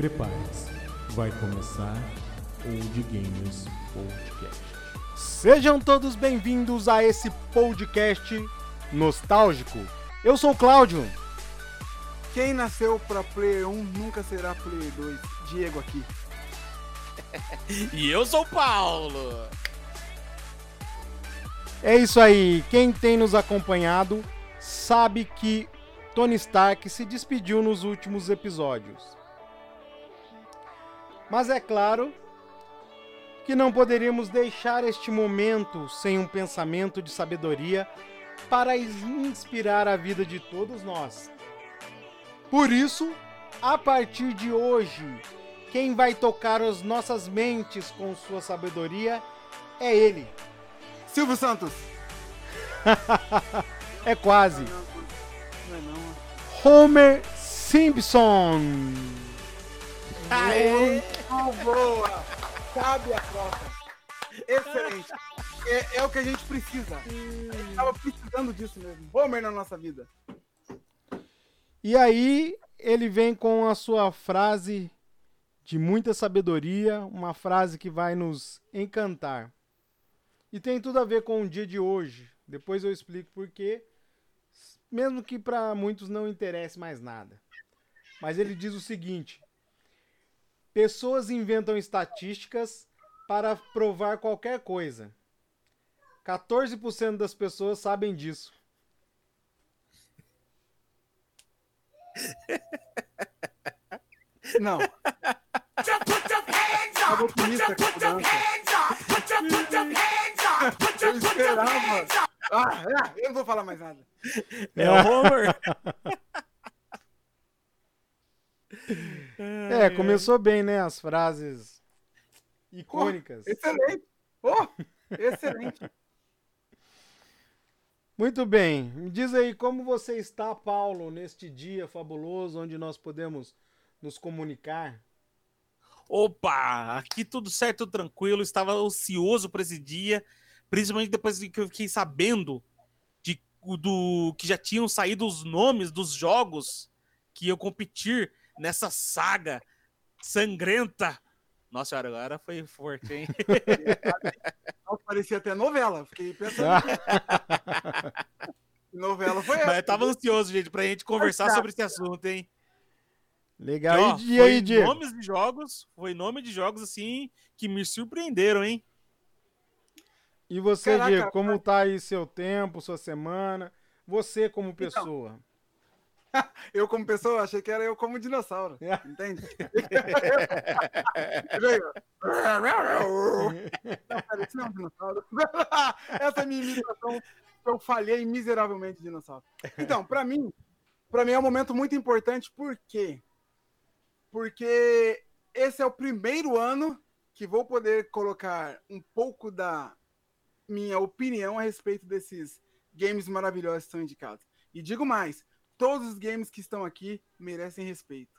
Prepare-se, vai começar o de Gamers Podcast. Sejam todos bem-vindos a esse podcast nostálgico. Eu sou o Cláudio. Quem nasceu pra Player 1 nunca será Player 2. Diego aqui. E eu sou o Paulo. É isso aí. Quem tem nos acompanhado sabe que Tony Stark se despediu nos últimos episódios. Mas é claro que não poderíamos deixar este momento sem um pensamento de sabedoria para inspirar a vida de todos nós. Por isso, a partir de hoje, quem vai tocar as nossas mentes com sua sabedoria é ele. Silvio Santos. é quase. Não é não. Homer Simpson. Aê! Muito boa! Sabe a troca. Excelente. É, é o que a gente precisa. Gente tava precisando disso mesmo. Homer na nossa vida. E aí ele vem com a sua frase de muita sabedoria, uma frase que vai nos encantar. E tem tudo a ver com o dia de hoje. Depois eu explico por quê, mesmo que para muitos não interesse mais nada. Mas ele diz o seguinte: Pessoas inventam estatísticas para provar qualquer coisa. 14% das pessoas sabem disso. Não. A mudança. Eu esperava. Ah, é, eu não vou falar mais nada. É o Homer. É, começou bem, né? As frases icônicas. Excelente. Oh, excelente. Muito bem. Me diz aí como você está, Paulo, neste dia fabuloso onde nós podemos nos comunicar. Opa, aqui tudo certo, tranquilo. Estava ansioso para esse dia, principalmente depois que eu fiquei sabendo de, do que já tinham saído os nomes dos jogos que iam competir nessa saga sangrenta. Nossa senhora, agora foi forte, hein? Nossa, parecia até novela. Fiquei pensando. novela foi essa? Mas eu tava ansioso, gente, pra gente conversar Mas, sobre esse assunto, hein? Legal. Ó, e, e foi aí, Diego? nomes de jogos, foi nome de jogos assim que me surpreenderam, hein? E você, Caraca, Diego, como tá aí seu tempo, sua semana? Você como pessoa. Eu, como pessoa, achei que era eu como dinossauro. Entende? Não, parecia um dinossauro. Essa é a minha imitação. Eu falhei miseravelmente, dinossauro. Então, pra mim, para mim é um momento muito importante, por quê? Porque esse é o primeiro ano que vou poder colocar um pouco da minha opinião a respeito desses games maravilhosos que são indicados. E digo mais, todos os games que estão aqui merecem respeito.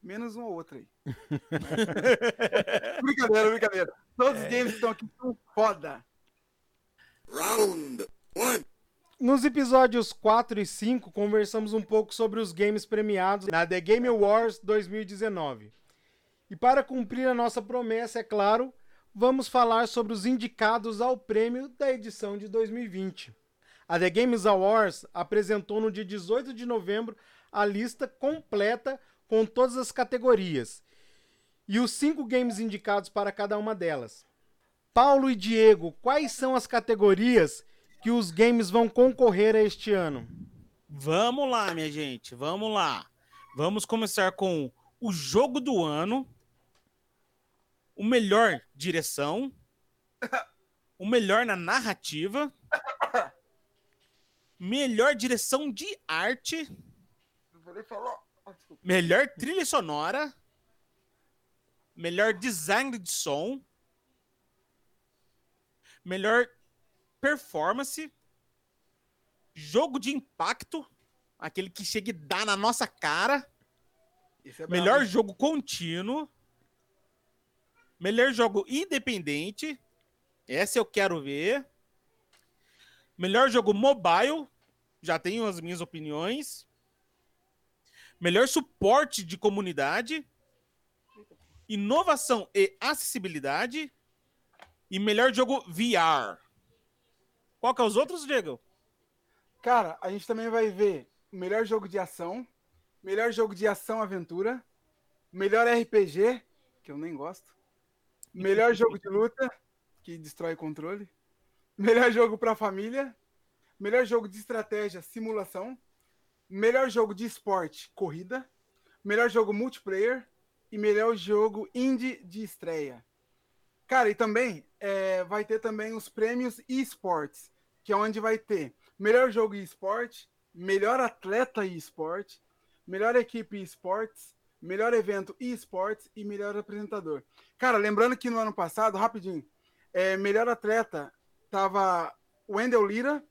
Menos um ou outro aí. brincadeira, brincadeira. Todos os games que estão aqui são foda. Nos episódios 4 e 5, conversamos um pouco sobre os games premiados na The Game Awards 2019. E para cumprir a nossa promessa, é claro, vamos falar sobre os indicados ao prêmio da edição de 2020. A The Games Awards apresentou no dia 18 de novembro a lista completa com todas as categorias e os cinco games indicados para cada uma delas. Paulo e Diego, quais são as categorias que os games vão concorrer a este ano? Vamos lá, minha gente, vamos lá. Vamos começar com o jogo do ano, o melhor direção, o melhor na narrativa, melhor direção de arte. Ah, melhor trilha sonora, melhor design de som, melhor performance, jogo de impacto, aquele que chega e dá na nossa cara, é melhor jogo contínuo, melhor jogo independente, essa eu quero ver, melhor jogo mobile, já tenho as minhas opiniões, melhor suporte de comunidade, inovação e acessibilidade e melhor jogo VR. Qual que é os outros, Diego? Cara, a gente também vai ver melhor jogo de ação, melhor jogo de ação aventura, melhor RPG, que eu nem gosto, melhor jogo de luta, que destrói controle, melhor jogo para família, melhor jogo de estratégia, simulação, melhor jogo de esporte, corrida, melhor jogo multiplayer e melhor jogo indie de estreia. Cara, e também é, vai ter também os prêmios esportes, que é onde vai ter melhor jogo esporte, melhor atleta esporte, melhor equipe esportes, melhor evento esportes e melhor apresentador. Cara, lembrando que no ano passado, rapidinho, é, melhor atleta tava Wendell Lira,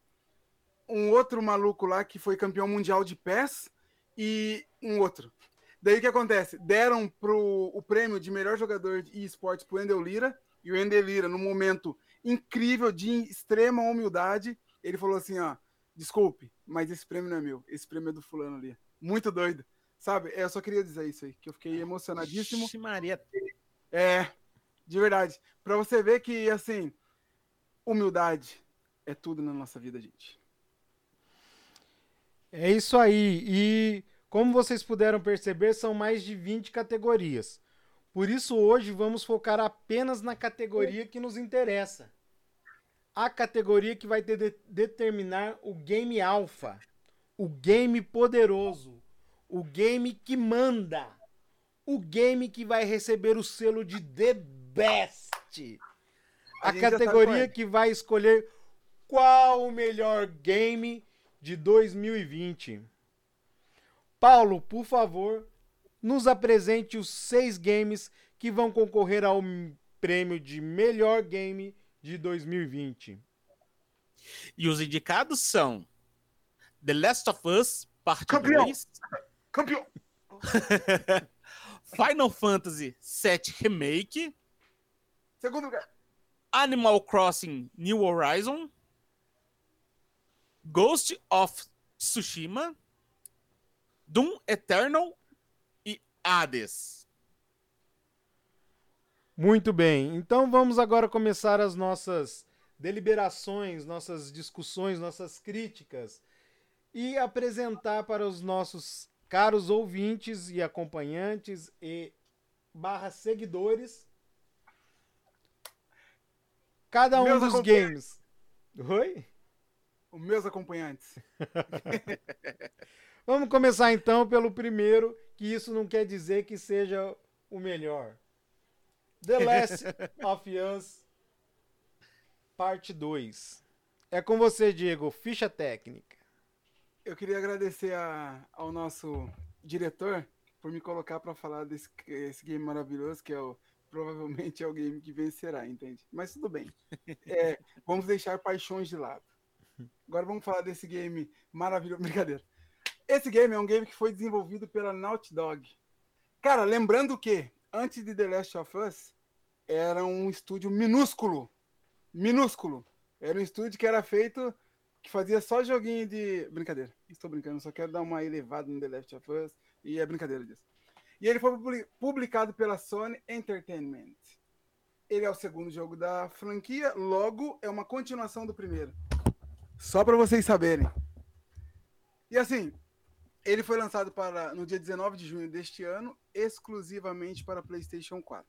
um outro maluco lá que foi campeão mundial de pés e um outro. Daí o que acontece? Deram pro, o prêmio de melhor jogador de esportes pro Wendell Lira e o Wendell Lira, num momento incrível de extrema humildade, ele falou assim, ó, desculpe, mas esse prêmio não é meu, esse prêmio é do fulano ali. Muito doido. Sabe? Eu só queria dizer isso aí, que eu fiquei emocionadíssimo. Ixi, Maria. É, de verdade. Pra você ver que, assim, humildade é tudo na nossa vida, gente. É isso aí. E como vocês puderam perceber, são mais de 20 categorias. Por isso, hoje vamos focar apenas na categoria que nos interessa. A categoria que vai de determinar o game alpha, o game poderoso, o game que manda, o game que vai receber o selo de The Best. A, a categoria que vai escolher qual o melhor game de 2020. Paulo, por favor, nos apresente os seis games que vão concorrer ao prêmio de melhor game de 2020. E os indicados são The Last of Us Parte Campeão. 2, Campeão! Final Fantasy VII Remake, Segundo lugar. Animal Crossing New Horizon, Ghost of Tsushima, Doom Eternal e Hades. Muito bem. Então vamos agora começar as nossas deliberações, nossas discussões, nossas críticas e apresentar para os nossos caros ouvintes e acompanhantes e barra seguidores cada um Meus dos games. Oi? Os meus acompanhantes. Vamos começar então pelo primeiro, que isso não quer dizer que seja o melhor. The Last of Us Parte 2. É com você, Diego. Ficha técnica. Eu queria agradecer a- ao nosso diretor por me colocar para falar desse esse game maravilhoso que é o provavelmente é o game que vencerá, entende? Mas tudo bem. É, vamos deixar paixões de lado. Agora vamos falar desse game maravilhoso. Brincadeira. Esse game é um game que foi desenvolvido pela Naughty Dog. Cara, lembrando que antes de The Last of Us era um estúdio minúsculo. Minúsculo. Era um estúdio que era feito que fazia só joguinho de. Brincadeira. Estou brincando, só quero dar uma elevada no The Last of Us. E é brincadeira disso. E ele foi publi- publicado pela Sony Entertainment. Ele é o segundo jogo da franquia, logo é uma continuação do primeiro. Só para vocês saberem. E assim, ele foi lançado para no dia 19 de junho deste ano, exclusivamente para PlayStation 4.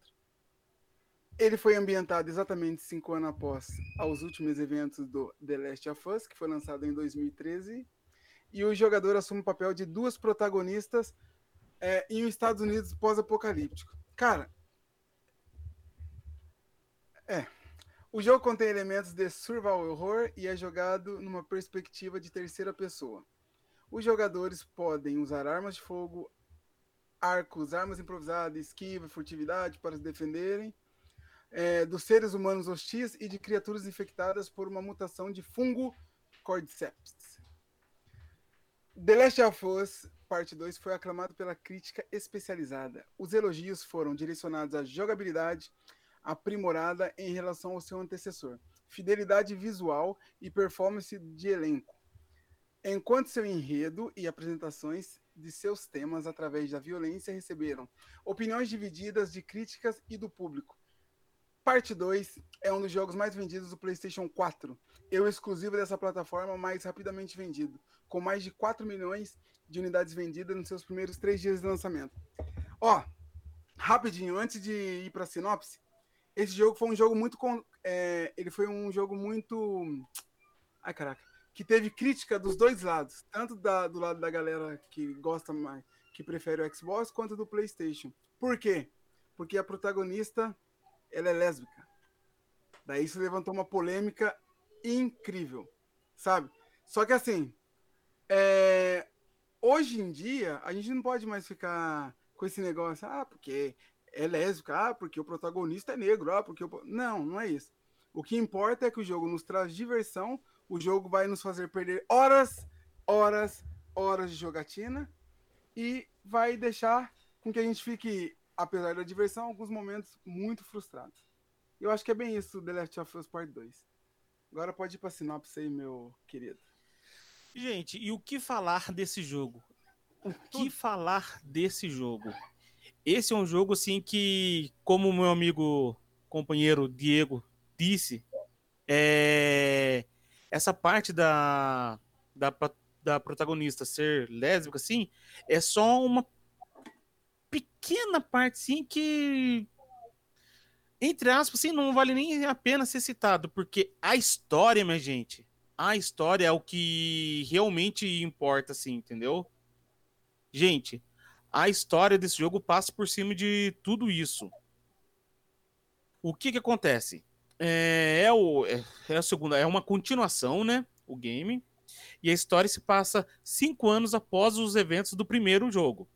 Ele foi ambientado exatamente cinco anos após aos últimos eventos do The Last of Us, que foi lançado em 2013. E o jogador assume o papel de duas protagonistas é, em um Estados Unidos pós-apocalíptico. Cara, é. O jogo contém elementos de survival horror e é jogado numa perspectiva de terceira pessoa. Os jogadores podem usar armas de fogo, arcos, armas improvisadas, esquiva, furtividade para se defenderem é, dos seres humanos hostis e de criaturas infectadas por uma mutação de fungo Cordyceps. The Last of Us Parte 2 foi aclamado pela crítica especializada. Os elogios foram direcionados à jogabilidade aprimorada em relação ao seu antecessor, fidelidade visual e performance de elenco, enquanto seu enredo e apresentações de seus temas através da violência receberam opiniões divididas de críticas e do público. Parte 2 é um dos jogos mais vendidos do PlayStation 4, e o exclusivo dessa plataforma mais rapidamente vendido, com mais de 4 milhões de unidades vendidas nos seus primeiros três dias de lançamento. Ó, rapidinho, antes de ir para a sinopse, esse jogo foi um jogo muito. É, ele foi um jogo muito. Ai, caraca. Que teve crítica dos dois lados. Tanto da, do lado da galera que gosta mais, que prefere o Xbox, quanto do PlayStation. Por quê? Porque a protagonista ela é lésbica. Daí isso levantou uma polêmica incrível, sabe? Só que assim, é... hoje em dia, a gente não pode mais ficar com esse negócio, ah, porque é lésbica, ah, porque o protagonista é negro, ah, porque o... Não, não é isso. O que importa é que o jogo nos traz diversão, o jogo vai nos fazer perder horas, horas, horas de jogatina e vai deixar com que a gente fique, apesar da diversão, alguns momentos muito frustrados. Eu acho que é bem isso The Last of Us Part 2. Agora pode ir pra sinopse aí, meu querido. Gente, e o que falar desse jogo? O que falar desse jogo? Esse é um jogo assim que, como o meu amigo companheiro Diego disse, é... essa parte da, da, da protagonista ser lésbica, assim, é só uma pequena parte, sim, que entre aspas, assim, não vale nem a pena ser citado, porque a história, minha gente, a história é o que realmente importa, assim, entendeu? Gente, a história desse jogo passa por cima de tudo isso. O que que acontece? É, é, o, é, é a segunda, é uma continuação, né? O game. E a história se passa cinco anos após os eventos do primeiro jogo.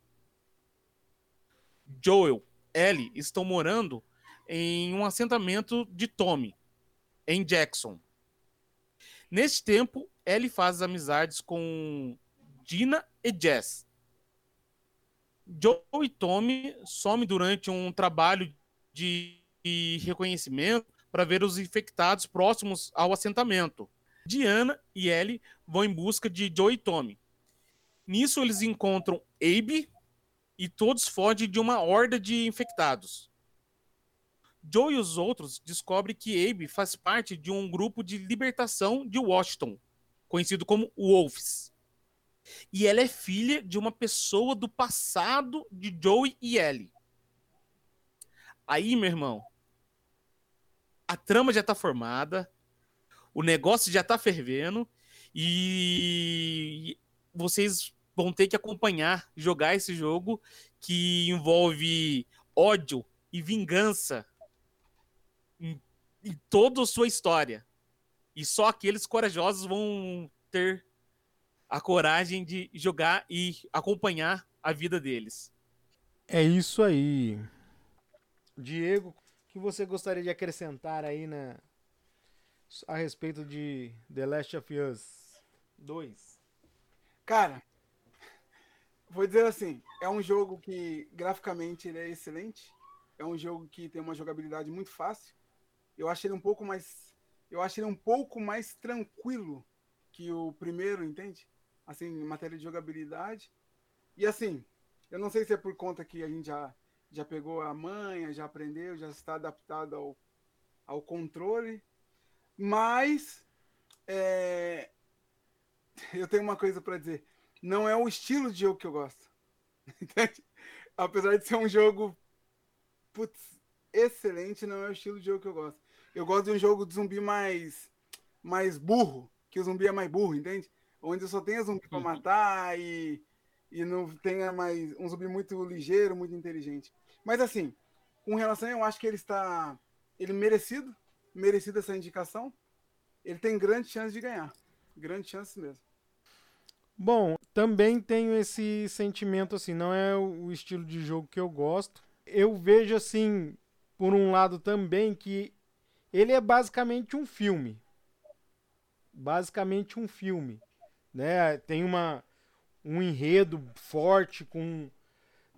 Joel, Ellie estão morando em um assentamento de Tommy, em Jackson. Neste tempo, Ellie faz amizades com Dina e Jess, Joe e Tommy somem durante um trabalho de reconhecimento para ver os infectados próximos ao assentamento. Diana e Ellie vão em busca de Joe e Tommy. Nisso, eles encontram Abe e todos fogem de uma horda de infectados. Joe e os outros descobrem que Abe faz parte de um grupo de libertação de Washington, conhecido como Wolves. E ela é filha de uma pessoa do passado de Joey e Ellie. Aí, meu irmão, a trama já tá formada, o negócio já tá fervendo e vocês vão ter que acompanhar, jogar esse jogo que envolve ódio e vingança em, em toda a sua história. E só aqueles corajosos vão ter a coragem de jogar e acompanhar a vida deles. É isso aí. Diego, o que você gostaria de acrescentar aí na a respeito de The Last of Us 2? Cara, vou dizer assim, é um jogo que graficamente ele é excelente. É um jogo que tem uma jogabilidade muito fácil. Eu acho ele um pouco mais eu acho ele um pouco mais tranquilo que o primeiro, entende? assim, em matéria de jogabilidade. E assim, eu não sei se é por conta que a gente já, já pegou a manha, já aprendeu, já está adaptado ao, ao controle, mas é, eu tenho uma coisa para dizer. Não é o estilo de jogo que eu gosto. Entende? Apesar de ser um jogo putz, excelente, não é o estilo de jogo que eu gosto. Eu gosto de um jogo de zumbi mais, mais burro, que o zumbi é mais burro, entende? onde só tenha zumbi para uhum. matar e, e não tenha mais um zumbi muito ligeiro, muito inteligente. Mas assim, com relação, eu acho que ele está. Ele merecido, merecido essa indicação. Ele tem grande chance de ganhar. Grande chance mesmo. Bom, também tenho esse sentimento assim, não é o estilo de jogo que eu gosto. Eu vejo assim, por um lado também, que ele é basicamente um filme. Basicamente um filme né? Tem uma um enredo forte com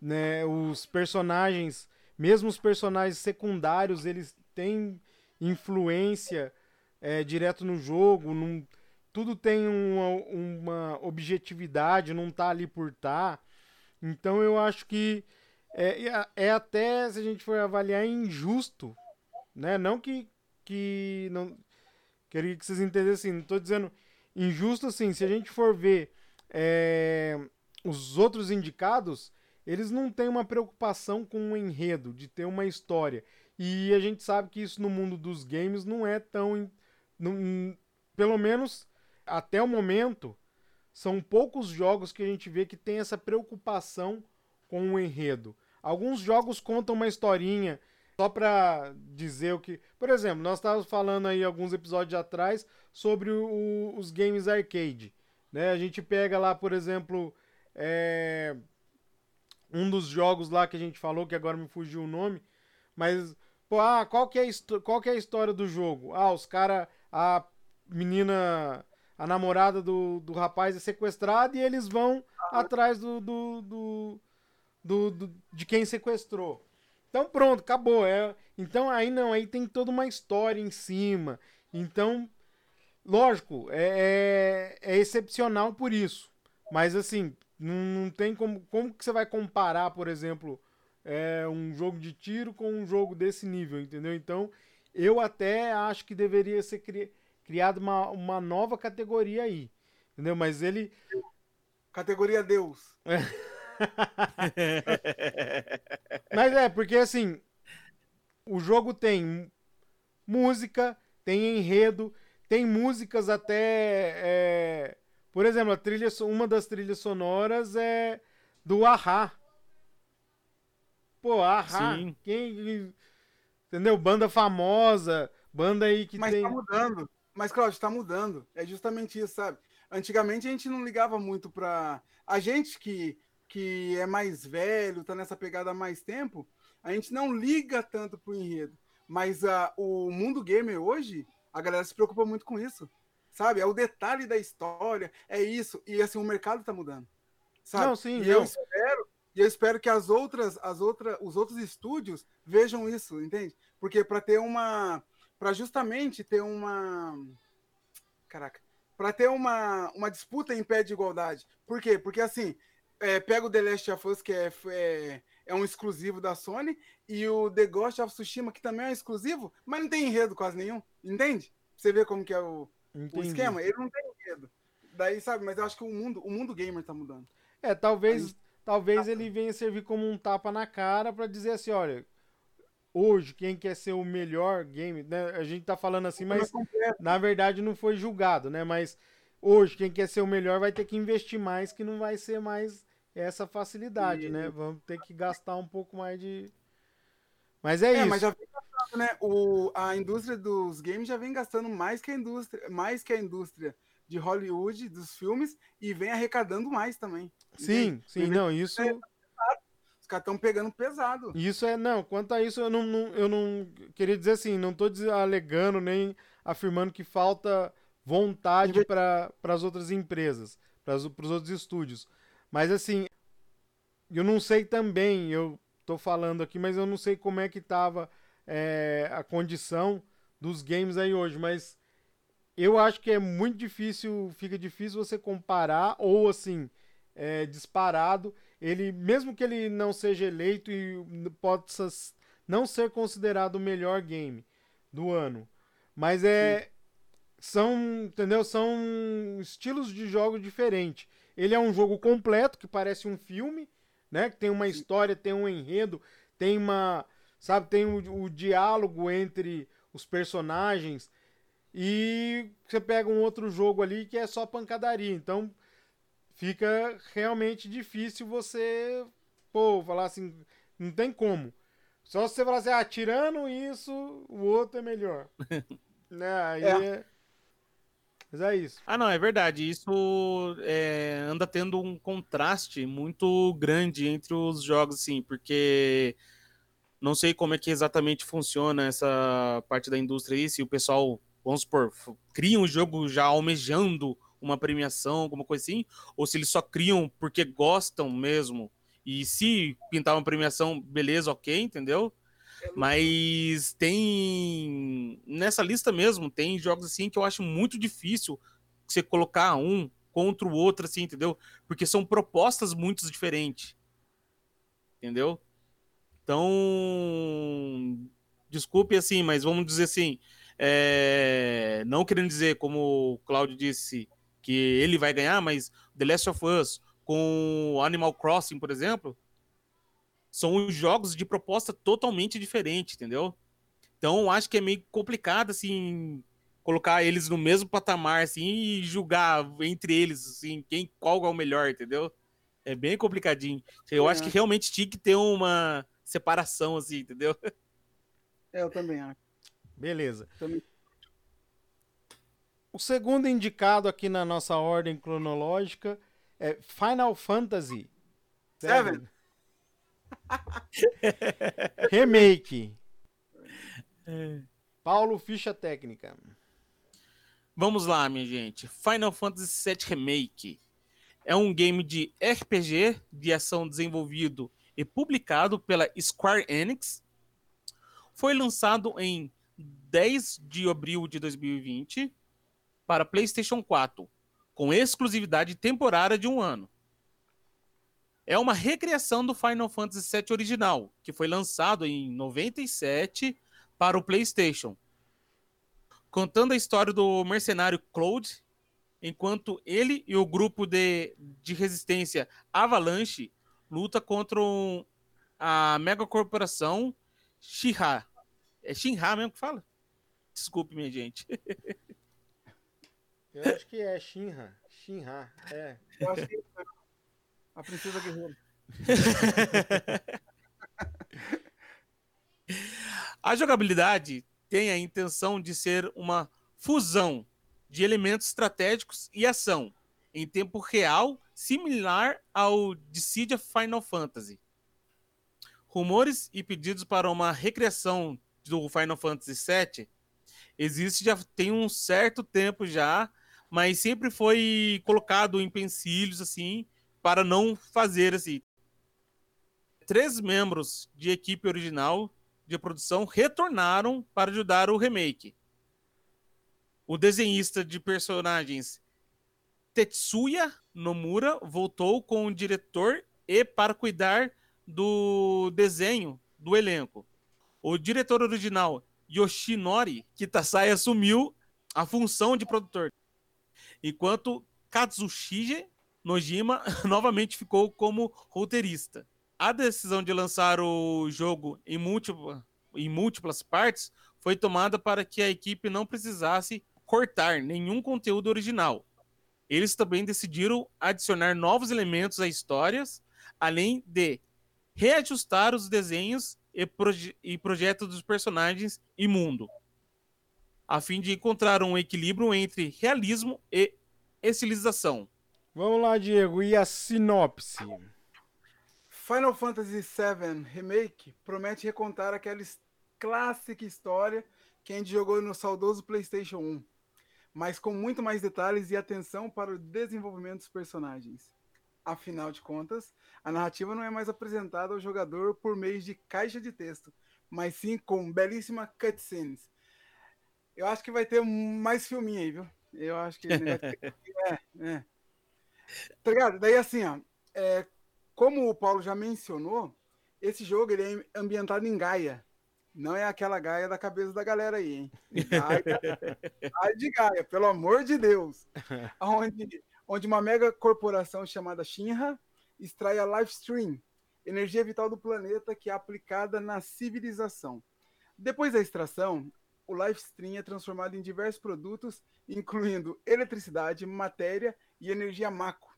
né, os personagens, mesmo os personagens secundários, eles têm influência é, direto no jogo, num, tudo tem uma, uma objetividade, não tá ali por tá. Então eu acho que é, é, até, se a gente for avaliar, injusto, né? Não que, que não queria que vocês entendessem, não estou dizendo injusto assim, se a gente for ver é, os outros indicados, eles não têm uma preocupação com o enredo, de ter uma história. E a gente sabe que isso no mundo dos games não é tão. Não, pelo menos até o momento, são poucos jogos que a gente vê que tem essa preocupação com o enredo. Alguns jogos contam uma historinha só para dizer o que. Por exemplo, nós estávamos falando aí alguns episódios atrás sobre o, os games arcade. Né? A gente pega lá, por exemplo, é... um dos jogos lá que a gente falou, que agora me fugiu o nome, mas pô, ah, qual, que é qual que é a história do jogo? Ah, os caras. A menina. A namorada do, do rapaz é sequestrada e eles vão atrás do, do, do, do, do de quem sequestrou. Então pronto, acabou. É, então aí não, aí tem toda uma história em cima. Então, lógico, é, é, é excepcional por isso. Mas assim, não, não, tem como. Como que você vai comparar, por exemplo, é, um jogo de tiro com um jogo desse nível, entendeu? Então, eu até acho que deveria ser cri, criada uma, uma nova categoria aí. Entendeu? Mas ele. Categoria Deus. É. Mas é, porque assim, o jogo tem música, tem enredo, tem músicas até. É... Por exemplo, a trilha, uma das trilhas sonoras é do Ahá. Pô, Ahá. Sim. Quem. Entendeu? Banda famosa, banda aí que Mas tem. Mas tá mudando. Mas, Claudio, tá mudando. É justamente isso, sabe? Antigamente a gente não ligava muito pra. A gente que que é mais velho, tá nessa pegada há mais tempo, a gente não liga tanto pro enredo. Mas uh, o mundo gamer hoje, a galera se preocupa muito com isso. Sabe? É o detalhe da história, é isso. E assim, o mercado tá mudando. Sabe? Não, sim, e eu espero, e eu espero que as outras, as outras, os outros estúdios vejam isso, entende? Porque para ter uma, para justamente ter uma, caraca, para ter uma, uma disputa em pé de igualdade. Por quê? Porque assim, é, pega o The Last of Us, que é, é, é, um exclusivo da Sony, e o The Ghost of Tsushima, que também é um exclusivo, mas não tem enredo quase nenhum, entende? Você vê como que é o, o esquema? Ele não tem enredo. Daí, sabe, mas eu acho que o mundo, o mundo gamer tá mudando. É, talvez, Aí, talvez tá ele venha servir como um tapa na cara para dizer assim, olha, hoje quem quer ser o melhor game, né? A gente tá falando assim, mas na verdade não foi julgado, né? Mas hoje quem quer ser o melhor vai ter que investir mais, que não vai ser mais essa facilidade, né? Vamos ter que gastar um pouco mais de. Mas é, é isso. Mas já vem gastando, né? O, a indústria dos games já vem gastando mais que a indústria, mais que a indústria de Hollywood, dos filmes, e vem arrecadando mais também. Sim, entende? sim, não, isso. É, os caras estão pegando pesado. Isso é, não, quanto a isso, eu não, não, eu não queria dizer assim, não estou alegando nem afirmando que falta vontade para as outras empresas, para os outros estúdios. Mas assim, eu não sei também, eu tô falando aqui, mas eu não sei como é que tava é, a condição dos games aí hoje, mas eu acho que é muito difícil, fica difícil você comparar, ou assim, é, disparado, ele, mesmo que ele não seja eleito e possa não ser considerado o melhor game do ano, mas é, Sim. são, entendeu, são estilos de jogo diferentes. Ele é um jogo completo, que parece um filme, né? Que tem uma história, tem um enredo, tem uma. Sabe, tem o, o diálogo entre os personagens. E você pega um outro jogo ali que é só pancadaria. Então fica realmente difícil você, pô, falar assim, não tem como. Só se você falar assim, ah, tirando isso, o outro é melhor. né? Aí é. é mas é isso. Ah, não, é verdade. Isso é, anda tendo um contraste muito grande entre os jogos, assim, porque não sei como é que exatamente funciona essa parte da indústria aí, se o pessoal, vamos supor, cria um jogo já almejando uma premiação, alguma coisa assim, ou se eles só criam porque gostam mesmo. E se pintar uma premiação, beleza, ok, entendeu? Mas tem. Nessa lista mesmo, tem jogos assim que eu acho muito difícil você colocar um contra o outro, assim, entendeu? Porque são propostas muito diferentes. entendeu? Então, desculpe assim, mas vamos dizer assim, é, não querendo dizer, como o Claudio disse, que ele vai ganhar, mas The Last of Us com Animal Crossing, por exemplo, são jogos de proposta totalmente diferente, entendeu? Então, acho que é meio complicado, assim, colocar eles no mesmo patamar, assim, e julgar entre eles, assim, quem, qual é o melhor, entendeu? É bem complicadinho. Eu é. acho que realmente tinha que ter uma separação, assim, entendeu? É, eu também acho. Beleza. Também. O segundo indicado aqui na nossa ordem cronológica é Final Fantasy Seven. Remake. É. Paulo, ficha técnica. Vamos lá, minha gente. Final Fantasy VII Remake é um game de RPG de ação desenvolvido e publicado pela Square Enix. Foi lançado em 10 de abril de 2020 para PlayStation 4, com exclusividade temporária de um ano. É uma recriação do Final Fantasy VII original, que foi lançado em 97 para o PlayStation, contando a história do mercenário Cloud, enquanto ele e o grupo de, de resistência Avalanche luta contra um, a megacorporação Shinra. É Shinra mesmo que fala? Desculpe, minha gente. Eu acho que é Shinra. Shinra, é. Eu acho que é a princesa guerreira. a jogabilidade tem a intenção de ser uma fusão de elementos estratégicos e ação em tempo real, similar ao Dissidia Final Fantasy. Rumores e pedidos para uma recriação do Final Fantasy VII existe já tem um certo tempo já, mas sempre foi colocado em pensilhos assim para não fazer assim. Três membros de equipe original de produção retornaram para ajudar o remake. O desenhista de personagens Tetsuya Nomura voltou com o diretor e para cuidar do desenho do elenco. O diretor original Yoshinori Kitasai assumiu a função de produtor, enquanto Katsushige Nojima novamente ficou como roteirista. A decisão de lançar o jogo em, múltipla, em múltiplas partes foi tomada para que a equipe não precisasse cortar nenhum conteúdo original. Eles também decidiram adicionar novos elementos à histórias, além de reajustar os desenhos e, proje e projetos dos personagens e mundo, a fim de encontrar um equilíbrio entre realismo e estilização. Vamos lá, Diego, e a sinopse? Final Fantasy VII Remake promete recontar aquela clássica história que a gente jogou no saudoso PlayStation 1 mas com muito mais detalhes e atenção para o desenvolvimento dos personagens. Afinal de contas, a narrativa não é mais apresentada ao jogador por meio de caixa de texto, mas sim com belíssima cutscenes. Eu acho que vai ter mais filminho aí, viu? Eu acho que. é, é. Tá ligado? Daí assim, ó. É, como o Paulo já mencionou, esse jogo ele é ambientado em Gaia, não é aquela Gaia da cabeça da galera aí, hein? Gaia, Gaia de Gaia, pelo amor de Deus. Onde, onde uma mega corporação chamada Shinra extrai a Livestream, energia vital do planeta que é aplicada na civilização. Depois da extração, o Livestream é transformado em diversos produtos, incluindo eletricidade, matéria e energia Mako.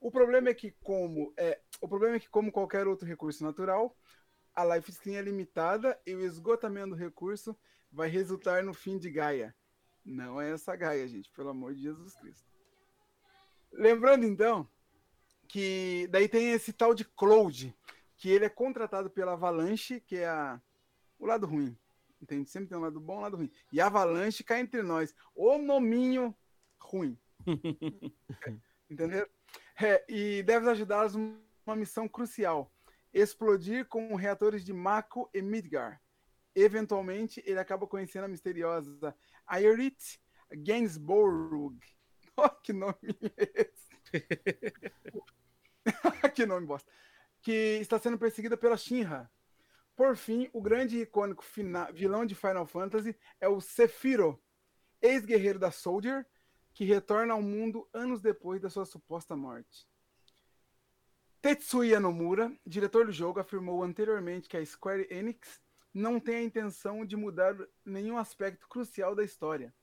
O problema é que, como é, o problema é que, como qualquer outro recurso natural, a life stream é limitada e o esgotamento do recurso vai resultar no fim de Gaia. Não é essa Gaia, gente, pelo amor de Jesus Cristo. Lembrando então que daí tem esse tal de Cloud, que ele é contratado pela Avalanche, que é a, o lado ruim. Entende? Sempre tem um lado bom e um lado ruim. E a Avalanche cai entre nós. O nominho ruim. Entendeu? É, e deve ajudá-los numa missão crucial explodir com reatores de Mako e Midgar. Eventualmente, ele acaba conhecendo a misteriosa Aerith Gainsborough. Oh, que nome é esse? que nome bosta. que está sendo perseguida pela Shinra. Por fim, o grande e icônico vilão de Final Fantasy é o Sephiroth, ex-guerreiro da Soldier, que retorna ao mundo anos depois da sua suposta morte. Tetsuya Nomura, diretor do jogo, afirmou anteriormente que a Square Enix não tem a intenção de mudar nenhum aspecto crucial da história.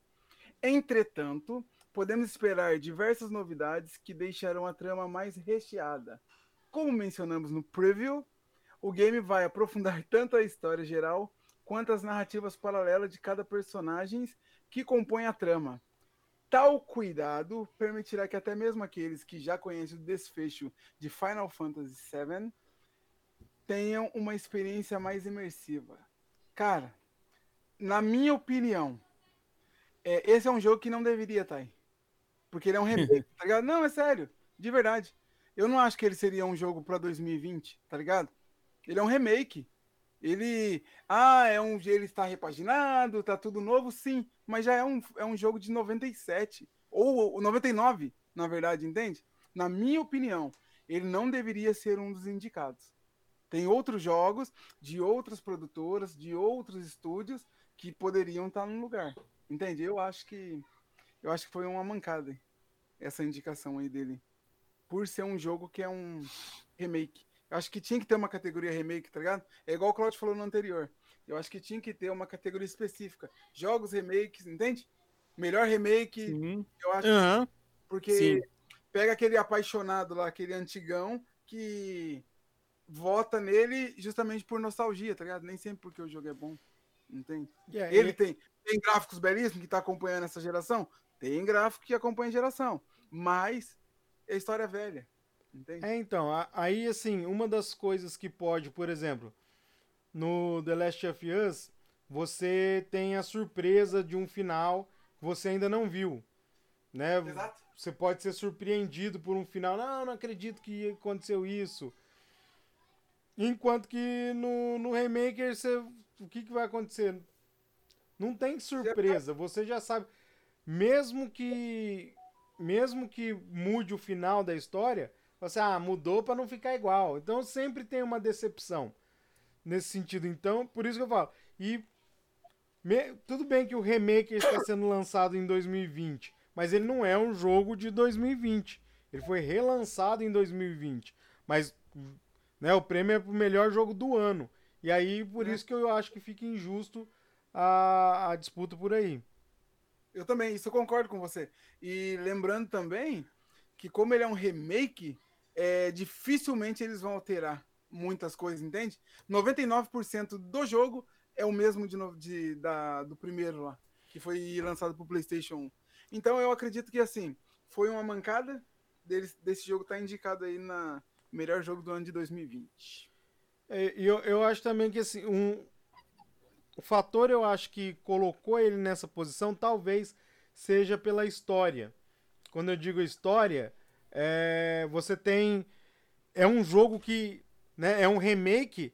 Entretanto, podemos esperar diversas novidades que deixarão a trama mais recheada. Como mencionamos no preview, o game vai aprofundar tanto a história geral quanto as narrativas paralelas de cada personagem que compõe a trama. Tal cuidado permitirá que até mesmo aqueles que já conhecem o desfecho de Final Fantasy VII tenham uma experiência mais imersiva. Cara, na minha opinião, é, esse é um jogo que não deveria estar aí. Porque ele é um remake, tá ligado? Não, é sério, de verdade. Eu não acho que ele seria um jogo para 2020, tá ligado? Ele é um remake. Ele. Ah, é um. Ele está repaginado, tá tudo novo, sim. Mas já é um, é um jogo de 97. Ou 99, na verdade, entende? Na minha opinião, ele não deveria ser um dos indicados. Tem outros jogos de outras produtoras, de outros estúdios que poderiam estar no lugar. Entende? Eu acho que eu acho que foi uma mancada essa indicação aí dele. Por ser um jogo que é um remake. Eu acho que tinha que ter uma categoria remake, tá ligado? É igual o Claudio falou no anterior. Eu acho que tinha que ter uma categoria específica. Jogos remakes, entende? Melhor remake, Uhum. eu acho. Aham. Porque Sim. pega aquele apaixonado lá, aquele antigão, que vota nele justamente por nostalgia, tá ligado? Nem sempre porque o jogo é bom. Entende? Yeah, Ele e- tem, tem gráficos belíssimos que tá acompanhando essa geração? Tem gráfico que acompanha a geração. Mas é história velha. Entende? É, então, aí assim, uma das coisas que pode, por exemplo, no The Last of Us, você tem a surpresa de um final que você ainda não viu, né? Exato. Você pode ser surpreendido por um final, não, não acredito que aconteceu isso. Enquanto que no, no remake, você, o que, que vai acontecer? Não tem surpresa, você já sabe. Mesmo que mesmo que mude o final da história, você ah, mudou para não ficar igual. Então sempre tem uma decepção nesse sentido. Então, por isso que eu falo. E me- tudo bem que o remake está sendo lançado em 2020, mas ele não é um jogo de 2020. Ele foi relançado em 2020. Mas né, o prêmio é pro melhor jogo do ano. E aí, por É. isso que eu acho que fica injusto a, a disputa por aí. Eu também, isso eu concordo com você. E lembrando também que como ele é um remake, é, dificilmente eles vão alterar muitas coisas, entende? 99% do jogo é o mesmo de, de- da, do primeiro lá, que foi lançado pro PlayStation 1. Então eu acredito que assim, foi uma mancada deles, desse jogo estar indicado aí na melhor jogo do ano de 2020. É, eu, eu acho também que assim, um, o fator eu acho que colocou ele nessa posição talvez seja pela história. Quando eu digo história, é, você tem. É um jogo que. Né, é um remake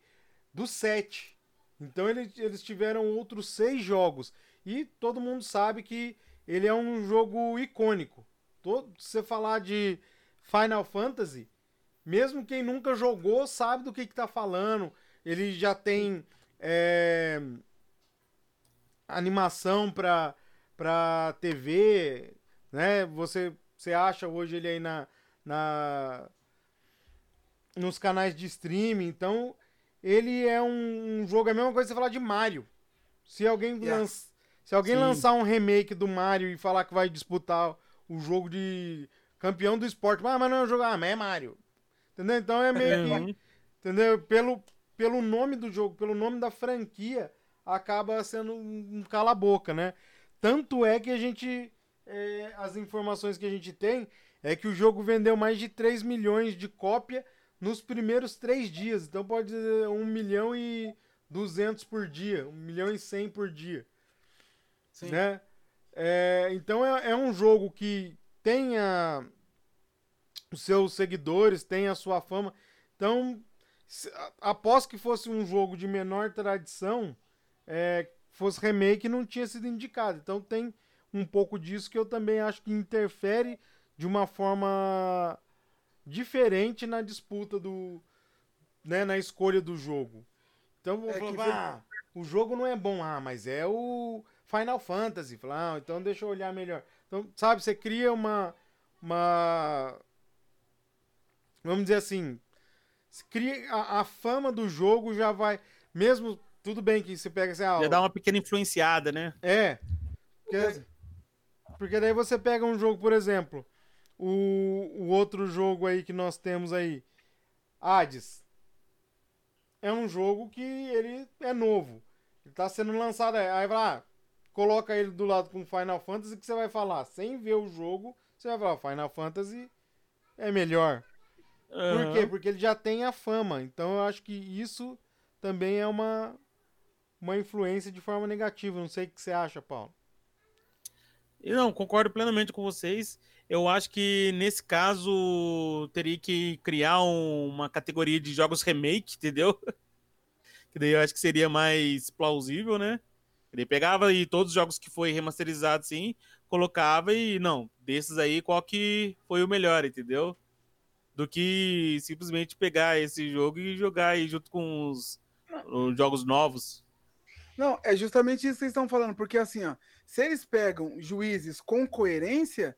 do 7. Então ele- eles tiveram outros seis jogos. E todo mundo sabe que ele é um jogo icônico. Todo, se você falar de Final Fantasy, mesmo quem nunca jogou sabe do que, que tá falando. Ele já tem é, animação pra TV, né? Você, você acha hoje ele aí na, na nos canais de streaming. Então, ele é um, um jogo, é a mesma coisa que você falar de Mario. Se alguém, Yeah. lança, se alguém Sim. lançar um remake do Mario e falar que vai disputar o jogo de campeão do esporte, mas, mas não é um jogo, ah, mas é Mario. Entendeu? Então é meio que, Uhum. entendeu? Pelo, pelo nome do jogo, pelo nome da franquia, acaba sendo um um cala-boca, né? Tanto é que a gente. É, as informações que a gente tem é que o jogo vendeu mais de 3 milhões de cópia nos primeiros três dias. Então pode dizer 1 milhão e 200 por dia, 1 milhão e 100 por dia Sim. né? É, então é, é um jogo que tem a- os seus seguidores, tem a sua fama. Então, se- após que fosse um jogo de menor tradição, é, fosse remake, não tinha sido indicado. Então tem um pouco disso que eu também acho que interfere de uma forma diferente na disputa do, né, na escolha do jogo. Então vou É falar, que foi- ah, o jogo não é bom, ah, mas é o Final Fantasy. Falar, ah, então deixa eu olhar melhor. Então, sabe, você cria uma. uma vamos dizer assim. Cria, a, a fama do jogo já vai. Mesmo. Tudo bem que você pega assim. Ah, Já dá uma pequena influenciada, né? é. Porque, porque daí você pega um jogo, por exemplo, o, o outro jogo aí que nós temos aí, Hades. É um jogo que ele é novo. Ele tá sendo lançado aí. Aí vai lá, coloca ele do lado com Final Fantasy que você vai falar. Sem ver o jogo, você vai falar, Final Fantasy é melhor. Por quê? Porque ele já tem a fama. Então eu acho que isso também é uma, uma influência de forma negativa. Não sei o que você acha, Paulo. E Não, concordo plenamente com vocês. Eu acho que nesse caso teria que criar um- uma categoria de jogos remake, entendeu? Que daí eu acho que seria mais plausível, né? Ele pegava aí todos os jogos que foi remasterizado assim, colocava e não, desses aí qual que foi o melhor, entendeu? Do que simplesmente pegar esse jogo e jogar aí junto com os, os jogos novos. Não, é justamente isso que vocês estão falando, porque assim, ó, se eles pegam juízes com coerência,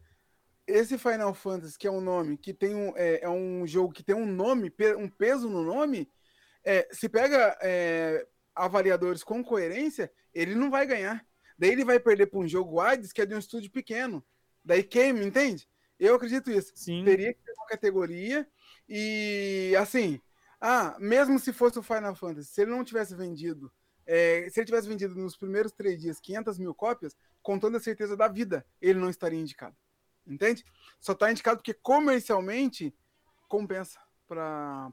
esse Final Fantasy, que é um nome, que tem um, é, é um jogo que tem um nome, um peso no nome, é, se pega é, avaliadores com coerência, ele não vai ganhar. Daí ele vai perder para um jogo Hades, que é de um estúdio pequeno. Daí queima, entende? Eu acredito isso. Sim. Teria que ter uma categoria e assim, ah, mesmo se fosse o Final Fantasy, se ele não tivesse vendido, é, se ele tivesse vendido nos primeiros três dias 500 mil cópias, com toda a certeza da vida, ele não estaria indicado. Entende? Só está indicado porque comercialmente compensa para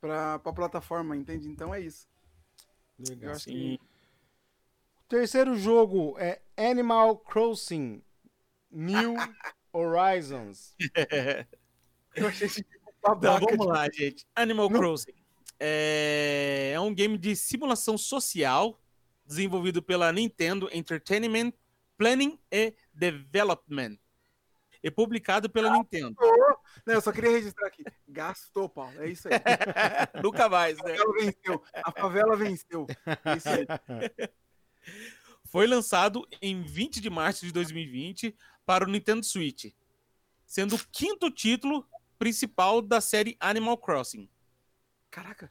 para a plataforma, entende? Então é isso. Eu acho Sim. O terceiro jogo é Animal Crossing New Horizons. Eu achei esse Então, vamos lá, gente. Animal Não. Crossing é... é um game de simulação social desenvolvido pela Nintendo Entertainment Planning e Development e publicado pela Nintendo. Não, eu só queria registrar aqui. Gastou, Paulo. É isso aí. Nunca mais, A né? favela venceu. A favela venceu. É isso aí. Foi lançado em 20 de março de 2020 para o Nintendo Switch, sendo o quinto título principal da série Animal Crossing. Caraca.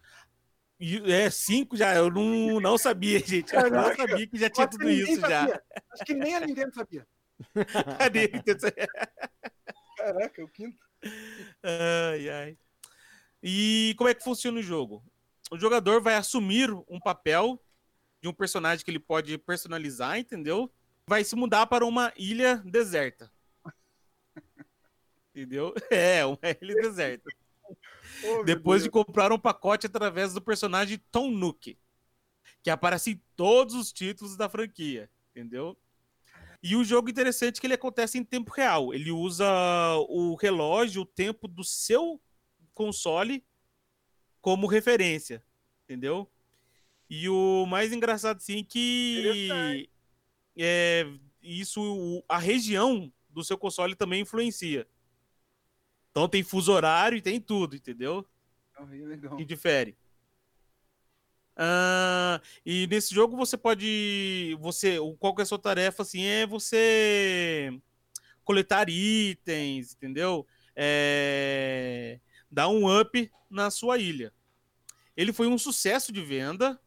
É, cinco já, eu não, não sabia, gente. Eu não sabia que já tinha tudo isso já. Acho que nem a Nintendo sabia. Cadê? Caraca, o quinto. Ai, ai. E como é que funciona o jogo? O jogador vai assumir um papel de um personagem que ele pode personalizar, entendeu? Vai se mudar para uma ilha deserta. Entendeu? É, uma ilha deserta. Depois de comprar um pacote através do personagem Tom Nook, que aparece em todos os títulos da franquia, entendeu? E o jogo interessante é que ele acontece em tempo real. Ele usa o relógio, o tempo do seu console como referência, entendeu? E o mais engraçado sim que é, isso a região do seu console também influencia. Então tem fuso horário e tem tudo, entendeu? É que difere. Ah, e nesse jogo você pode. Você, qual que é a sua tarefa? Assim, é você coletar itens, entendeu? É, dar um up na sua ilha. Ele foi um sucesso de venda,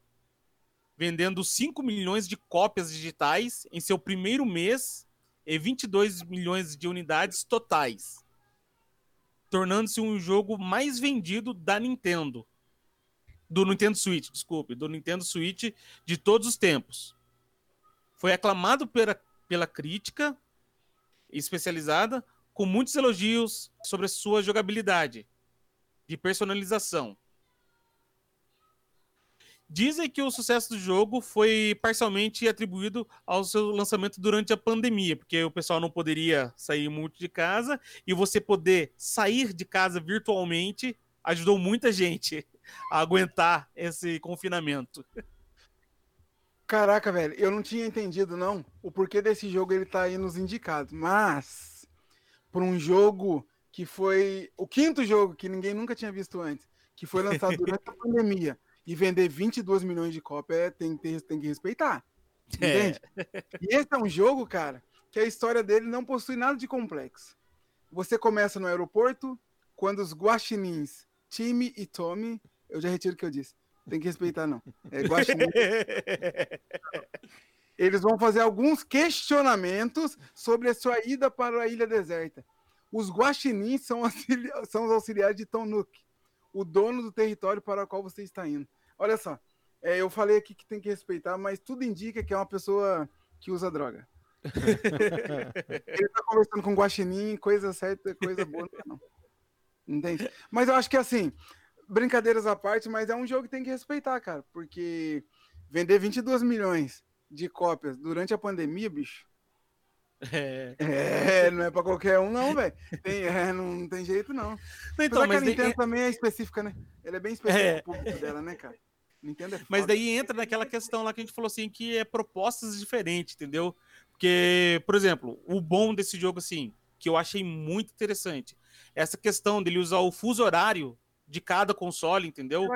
vendendo 5 milhões de cópias digitais em seu primeiro mês e 22 milhões de unidades totais, tornando-se um jogo mais vendido da Nintendo do Nintendo Switch, desculpe, do Nintendo Switch de todos os tempos. Foi aclamado pela, pela crítica especializada, com muitos elogios sobre a sua jogabilidade de personalização. Dizem que o sucesso do jogo foi parcialmente atribuído ao seu lançamento durante a pandemia, porque o pessoal não poderia sair muito de casa e você poder sair de casa virtualmente ajudou muita gente a aguentar esse confinamento. Caraca, velho, eu não tinha entendido, não, o porquê desse jogo ele tá aí nos indicados. Mas, por um jogo que foi o quinto jogo que ninguém nunca tinha visto antes, que foi lançado durante a pandemia, e vender 22 milhões de cópias, é, tem, tem, tem que respeitar. Entende? É. E esse é um jogo, cara, que a história dele não possui nada de complexo. Você começa no aeroporto, quando os guaxinins, Timmy e Tommy, eu já retiro o que eu disse, tem que respeitar não. É guaxinim. Eles vão fazer alguns questionamentos sobre a sua ida para a ilha deserta. Os guaxinins são, auxili são os auxiliares de Tom Nook, o dono do território para o qual você está indo. Olha só, é, eu falei aqui que tem que respeitar, mas tudo indica que é uma pessoa que usa droga. Ele está conversando com o guaxinim, coisa certa, coisa boa, não. Entende? Mas eu acho que assim, brincadeiras à parte, mas é um jogo que tem que respeitar, cara, porque vender 22 milhões de cópias durante a pandemia, bicho. É, é não é pra qualquer um, não, velho. É, não tem jeito, não. Então, mas a Nintendo também é específica, né? Ele é bem específico é. público dela, né, cara? Nintendo é Mas daí entra naquela questão lá que a gente falou assim, que é propostas diferentes, entendeu? Porque, por exemplo, o bom desse jogo, assim, que eu achei muito interessante, é essa questão dele usar o fuso horário de cada console, entendeu?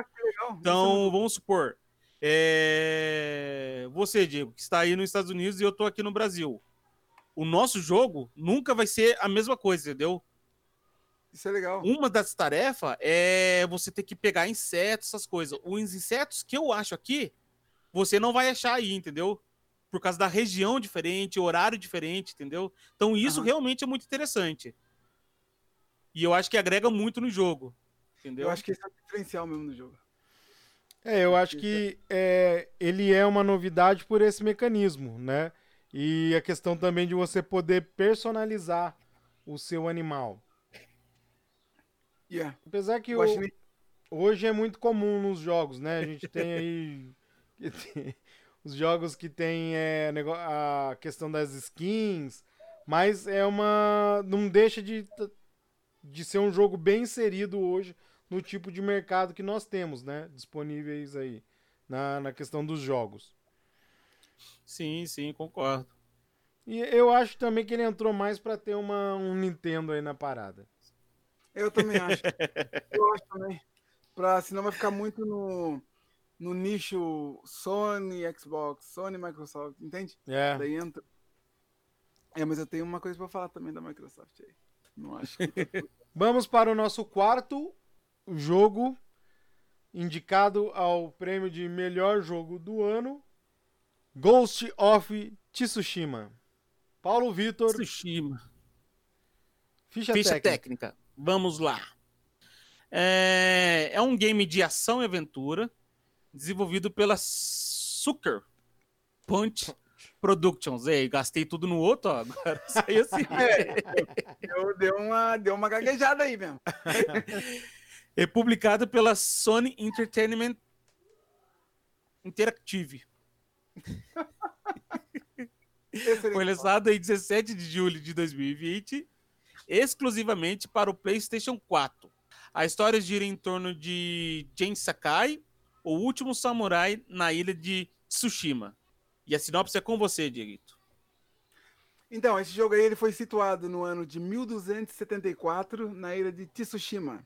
Então, vamos supor, é... Você, Diego, que está aí nos Estados Unidos e eu estou aqui no Brasil. O nosso jogo nunca vai ser a mesma coisa, entendeu? Isso é legal. Uma das tarefas é você ter que pegar insetos, essas coisas. Os insetos que eu acho aqui, você não vai achar aí, entendeu? Por causa da região diferente, horário diferente, entendeu? Então isso uhum. realmente é muito interessante. E eu acho que agrega muito no jogo. Entendeu? Eu acho que esse é o diferencial mesmo do jogo. É, eu acho que é, ele é uma novidade por esse mecanismo, né? E a questão também de você poder personalizar o seu animal. Yeah. Apesar que o, hoje é muito comum nos jogos, né? A gente tem aí os jogos que tem é, a questão das skins, mas é uma. não deixa de, de ser um jogo bem inserido hoje no tipo de mercado que nós temos, né? Disponíveis aí na, na questão dos jogos. Sim, sim, concordo. E eu acho também que ele entrou mais para ter uma, um Nintendo aí na parada. Eu também acho. eu acho também. Pra, senão vai ficar muito no, no nicho Sony, Xbox, Sony, Microsoft, entende? É. Daí entra. É, mas eu tenho uma coisa para falar também da Microsoft aí. Não acho. Que... Vamos para o nosso quarto jogo indicado ao prêmio de melhor jogo do ano, Ghost of Tsushima. Paulo Vitor. Tsushima. Ficha, Ficha técnica. técnica. Vamos lá. É, é, um game de ação e aventura desenvolvido pela Sucker Punch Productions. Ei, gastei tudo no outro, ó. Agora saiu assim. É, deu, deu, uma, deu uma gaguejada aí mesmo. é publicado pela Sony Entertainment Interactive. Foi lançado em 17 de julho de 2020, exclusivamente para o PlayStation 4. A história gira em torno de Jin Sakai, o último samurai na ilha de Tsushima. E a sinopse é com você, Dieguito. Então, esse jogo aí ele foi situado no ano de 1274 na ilha de Tsushima.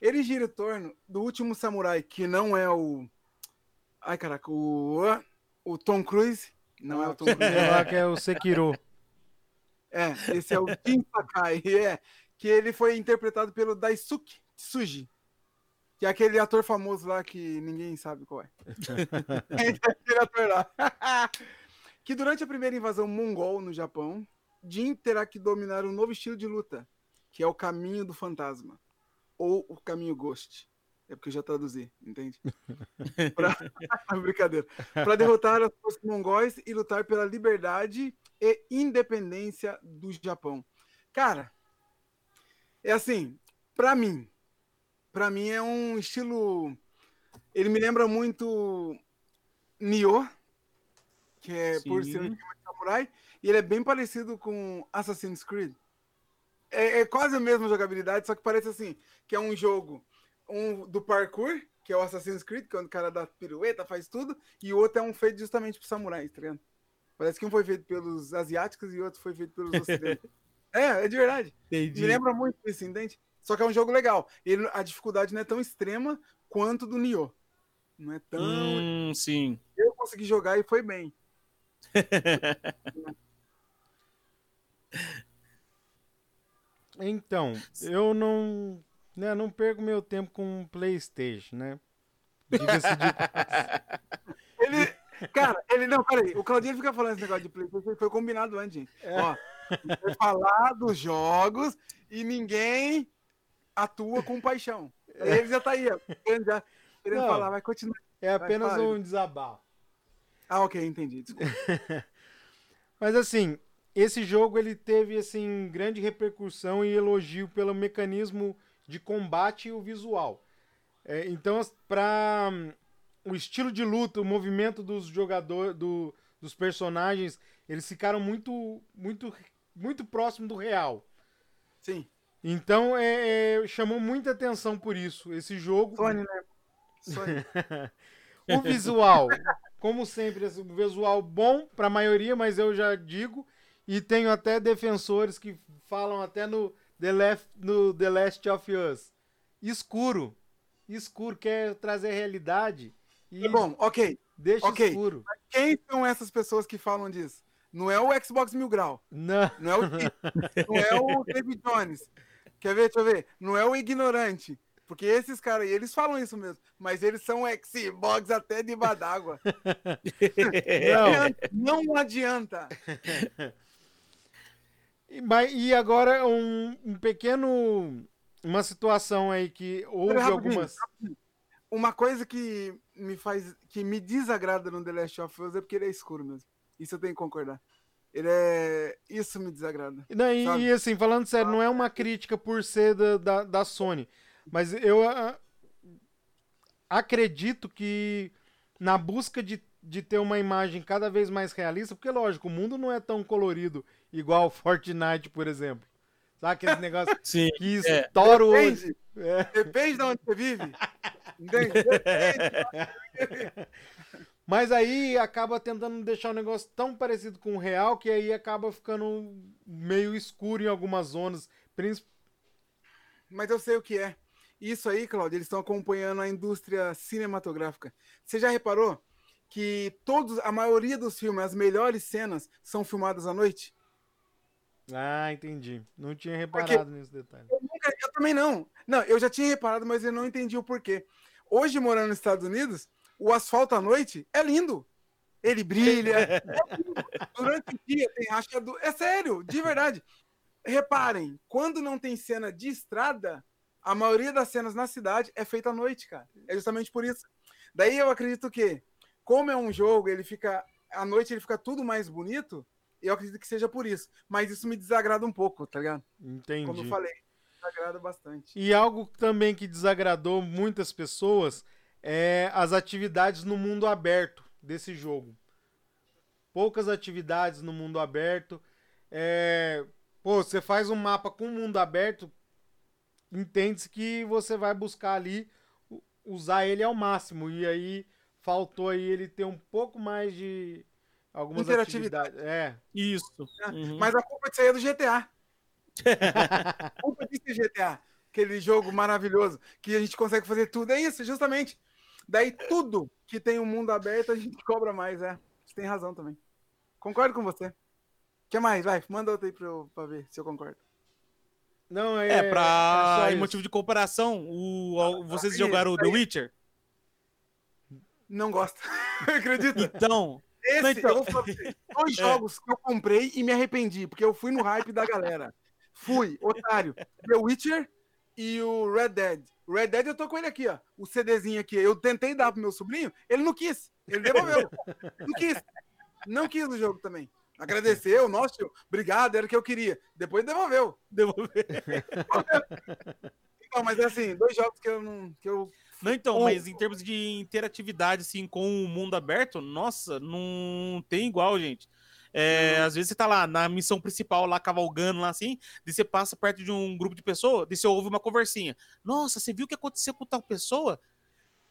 Ele gira em torno do último samurai, que não é o. Ai, caraca, o. O Tom Cruise. Não é o Tom Cruise. É lá que é o Sekiro. É, esse é o Jin Sakai. É, que ele foi interpretado pelo Daisuke Tsuji. Que é aquele ator famoso lá que ninguém sabe qual é. é aquele ator lá. que durante a primeira invasão mongol no Japão, Jin terá que dominar um novo estilo de luta, que é o caminho do fantasma ou o caminho Ghost. É porque eu já traduzi, entende? pra... Brincadeira. Para derrotar as forças mongóis e lutar pela liberdade e independência do Japão. Cara, é assim, para mim, para mim é um estilo. Ele me lembra muito Nioh, que é Sim. por ser um de samurai, e ele é bem parecido com Assassin's Creed é, é, quase a mesma jogabilidade, só que parece assim, que é um jogo um do parkour, que é o Assassin's Creed, que é onde o cara dá pirueta, faz tudo, e o outro é um feito justamente para samurais, tá ligado? Parece que um foi feito pelos asiáticos e o outro foi feito pelos ocidentais. é, é de verdade. Entendi. Me lembra muito isso, entende? Só que é um jogo legal. Ele, a dificuldade não é tão extrema quanto do Nioh. Não é tão. Hum, sim. Eu consegui jogar e foi bem. Então, eu não, né, não perco meu tempo com PlayStation, né? Diga-se de Ele, cara, ele não, peraí. O Claudinho fica falando esse negócio de PlayStation, foi combinado antes, gente. É. Ó, vai falar dos jogos e ninguém atua com paixão. Ele já tá aí, ó, querendo, já, querendo Não. falar, vai continuar. É apenas um desabafo. Ah, ok, entendi. Desculpa. Mas assim, esse jogo ele teve assim grande repercussão e elogio pelo mecanismo de combate e o visual. É, então, para o estilo de luta, o movimento dos jogadores, do, dos personagens, eles ficaram muito, muito, muito próximo do real. Sim. Então, é, é, chamou muita atenção por isso. Esse jogo, Sony, né? Sony. o visual, como sempre, esse visual bom para a maioria, mas eu já digo e tenho até defensores que falam até no The, Left, no The Last of Us. Escuro. Escuro, quer trazer realidade e Tá bom, ok. deixa ok. escuro. Quem são essas pessoas que falam disso? Não é o Xbox Mil Grau. Não. Não é o, não é o David Jones. Quer ver? Deixa eu ver. Não é o ignorante. Porque esses caras aí, eles falam isso mesmo. Mas eles são Xbox até debaixo d'água. Não. Não adianta. E, e agora um, um pequeno. Uma situação aí que houve Pera, rapidinho, algumas. Uma coisa que me faz. que me desagrada no The Last of Us é porque ele é escuro mesmo. Isso eu tenho que concordar. Ele é. Isso me desagrada. Não, e, e, assim, falando sério, não é uma crítica por ser da, da, da Sony. Mas eu ah, acredito que na busca de, de ter uma imagem cada vez mais realista, porque lógico, o mundo não é tão colorido igual o Fortnite, por exemplo. Sabe aquele negócio Sim. que É. estoura o olho? Depende, É. depende de onde você vive. Entende? Depende. Mas aí acaba tentando deixar o negócio tão parecido com o real que aí acaba ficando meio escuro em algumas zonas. Princi- Mas eu sei o que é. Isso aí, Claudio, eles estão acompanhando a indústria cinematográfica. Você já reparou que todos, a maioria dos filmes, as melhores cenas são filmadas à noite? Ah, entendi. Não tinha reparado nesse detalhe. Eu, nunca- eu também não. Não, eu já tinha reparado, mas eu não entendi o porquê. Hoje, morando nos Estados Unidos, o asfalto à noite é lindo. Ele brilha. é lindo. Durante o dia tem rachadura. É sério, de verdade. Reparem, quando não tem cena de estrada, a maioria das cenas na cidade é feita à noite, cara. É justamente por isso. Daí eu acredito que, como é um jogo, ele fica. À noite ele fica tudo mais bonito. Eu acredito que seja por isso. Mas isso me desagrada um pouco, tá ligado? Entendi. Como eu falei, desagrada bastante. E algo também que desagradou muitas pessoas é as atividades no mundo aberto desse jogo. Poucas atividades no mundo aberto. É, Pô, você faz um mapa com mundo aberto, entende-se que você vai buscar ali usar ele ao máximo. E aí faltou aí ele ter um pouco mais de algumas Interatividade. É. Isso. Uhum. Mas a culpa disso aí é do GTA. a culpa disso é GTA. Aquele jogo maravilhoso que a gente consegue fazer tudo. É isso, justamente. Daí tudo que tem um mundo aberto a gente cobra mais, é. Você tem razão também. Concordo com você. O que mais? Vai, manda outra aí pra, eu, pra ver se eu concordo. Não, é. É, pra. em isso. motivo de comparação, o, vocês aí, jogaram o The aí. Witcher? Não gosto. Acredita? Então. Esse, então- eu vou falar pra você, dois jogos que eu comprei e me arrependi, porque eu fui no hype da galera. Fui, otário. The Witcher e o Red Dead. O Red Dead eu tô com ele aqui, ó. O CDzinho aqui. Eu tentei dar pro meu sobrinho, ele não quis. Ele devolveu. Não quis. Não quis o jogo também. Agradeceu, nossa, obrigado, era o que eu queria. Depois devolveu. Devolver. Não, mas é assim, dois jogos que eu não. Que eu... Não, então, Ou- mas em termos de interatividade, assim, com o mundo aberto, nossa, não tem igual, gente. É, Às vezes você tá lá na missão principal, lá cavalgando, lá assim, daí você passa perto de um grupo de pessoas, daí você ouve uma conversinha. Nossa, você viu o que aconteceu com tal pessoa?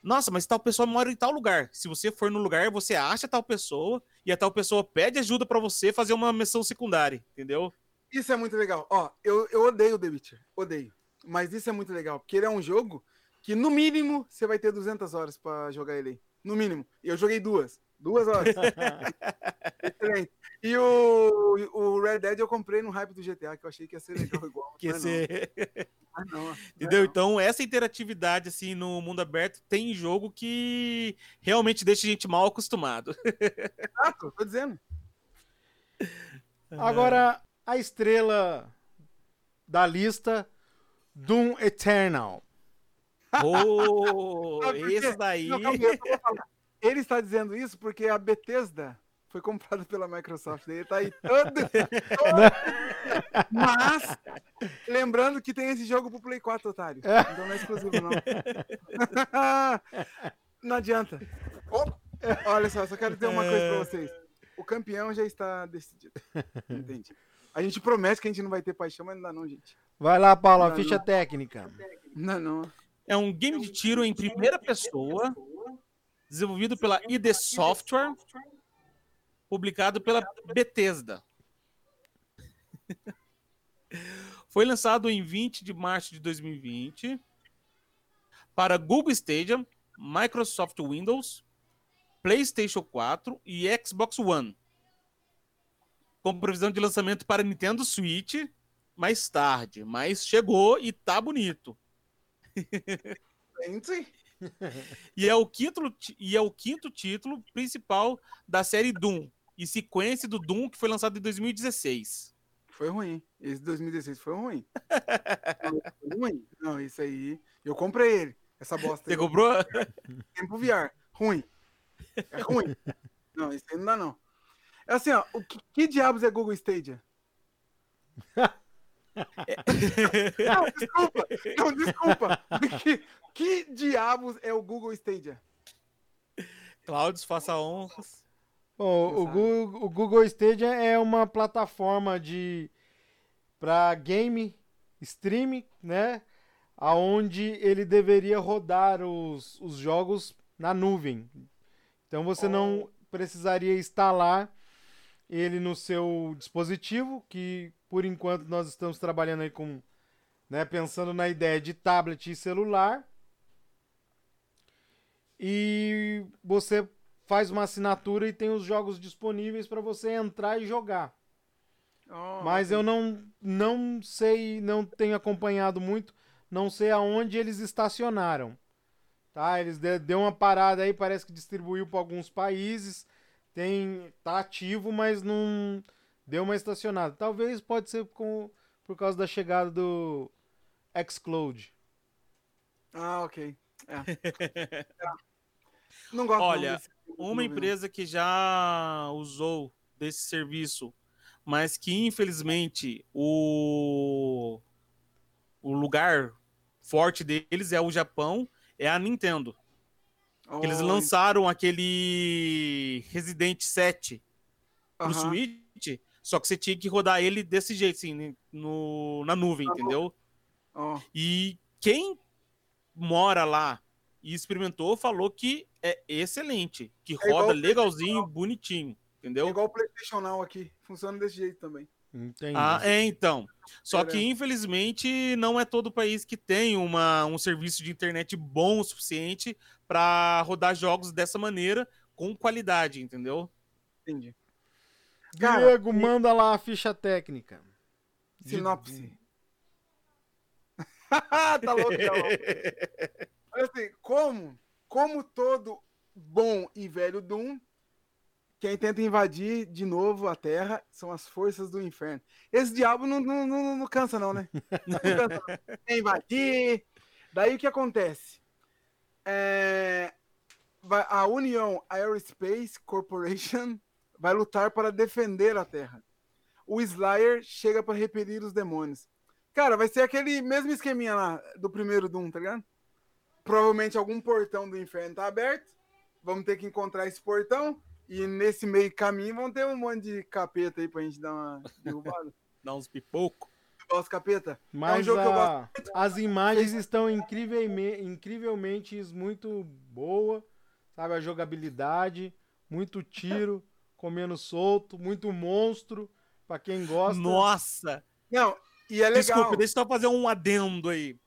Nossa, mas tal pessoa mora em tal lugar. Se você for no lugar, você acha tal pessoa e a tal pessoa pede ajuda pra você fazer uma missão secundária, entendeu? Isso é muito legal. Ó, eu, eu odeio The Witcher. Odeio. Mas isso é muito legal, porque ele é um jogo que, no mínimo, você vai ter 200 horas pra jogar ele aí. No mínimo. E eu joguei duas. Duas horas. Excelente. E o, o Red Dead eu comprei no hype do GTA, que eu achei que ia ser legal igual. Que mas ser... não, não é Entendeu? não. Então, essa interatividade, assim, no mundo aberto, tem jogo que realmente deixa a gente mal acostumado. Exato, tô dizendo. Agora, a estrela da lista, Doom Eternal. Oh, esse daí. Não, calma. Ele está dizendo isso porque a Bethesda foi comprada pela Microsoft. Ele tá aí todo. Mas, lembrando que tem esse jogo pro Play 4, otário. Então não é exclusivo, não. não adianta. Opa, Olha só, só quero dizer uma coisa pra vocês. O campeão já está decidido. Entendi. A gente promete que a gente não vai ter paixão, mas não dá não, gente. Vai lá, Paulo, a Não, ficha não. técnica. Não, não. É um game de tiro em primeira pessoa, desenvolvido pela ID Software, publicado pela Bethesda. Foi lançado em 20 de março de 2020 para Google Stadia, Microsoft Windows, PlayStation 4 e Xbox One. Com previsão de lançamento para Nintendo Switch mais tarde, mas chegou e tá bonito. E é o quinto, e é o quinto título principal da série Doom e sequência do Doom que foi lançado em 2016. Foi ruim. Esse 2016 foi ruim. Não, foi ruim. Não, isso aí. Eu comprei ele. Essa bosta. Você aí. comprou? Tempo VR. Ruim. É ruim. Não, isso aí não dá, não. É assim, ó. O que, que diabos é Google Stadia? Não, desculpa. Não, desculpa. Que, que diabos é o Google Stadia? Cláudio, faça honras. Bom, o. Google, o Google Stadia é uma plataforma de para game streaming, né? Aonde ele deveria rodar os, os jogos na nuvem. Então você não precisaria instalar ele no seu dispositivo, que por enquanto nós estamos trabalhando aí com, né, pensando na ideia de tablet e celular. E você faz uma assinatura e tem os jogos disponíveis para você entrar e jogar. Oh, Mas eu não, não sei, não tenho acompanhado muito, não sei aonde eles estacionaram. Tá? Eles de- deu uma parada aí, parece que distribuiu para alguns países. Tem tá ativo, mas não deu uma estacionada. Talvez pode ser com, por causa da chegada do Xcloud. Ah, ok. É. Tá. Não gosto Olha, desse- Uma não, empresa que já usou desse serviço, mas que infelizmente o, o lugar forte deles é o Japão, é a Nintendo. Que Eles Oh, lançaram aquele Resident 7 pro aham. Switch, só que você tinha que rodar ele desse jeito, assim, no, na nuvem, entendeu? Ó, E quem mora lá e experimentou falou que é excelente, que igual roda o legalzinho, bonitinho, é entendeu? igual o PlayStation Now aqui. Funciona desse jeito também. Entendi. Ah, é, então. Só que, infelizmente, não é todo país que tem uma, um serviço de internet bom o suficiente para rodar jogos dessa maneira, com qualidade, entendeu? Entendi. Cara, Diego, manda lá a ficha técnica. De- Sinopse. tá louco, Olha assim, como, como todo bom e velho Doom, quem tenta invadir de novo a Terra são as forças do inferno. Esse diabo não, não, não, não cansa, não, né? Não cansa, não. Invadir. Daí o que acontece? É, a Union Aerospace Corporation vai lutar para defender a Terra. O Slayer chega para repelir os demônios. Cara, vai ser aquele mesmo esqueminha lá do primeiro Doom, tá ligado? Provavelmente algum portão do inferno tá aberto. Vamos ter que encontrar esse portão. E nesse meio caminho vão ter um monte de capeta aí pra gente dar uma derrubada. Dá uns pipoco. Os capeta. Mas jogo que eu a- as imagens estão incrivelmente, incrivelmente muito boa, sabe? A jogabilidade, muito tiro, comendo solto, muito monstro, pra quem gosta. Nossa! Não, E é legal. Desculpa, deixa eu só fazer um adendo aí.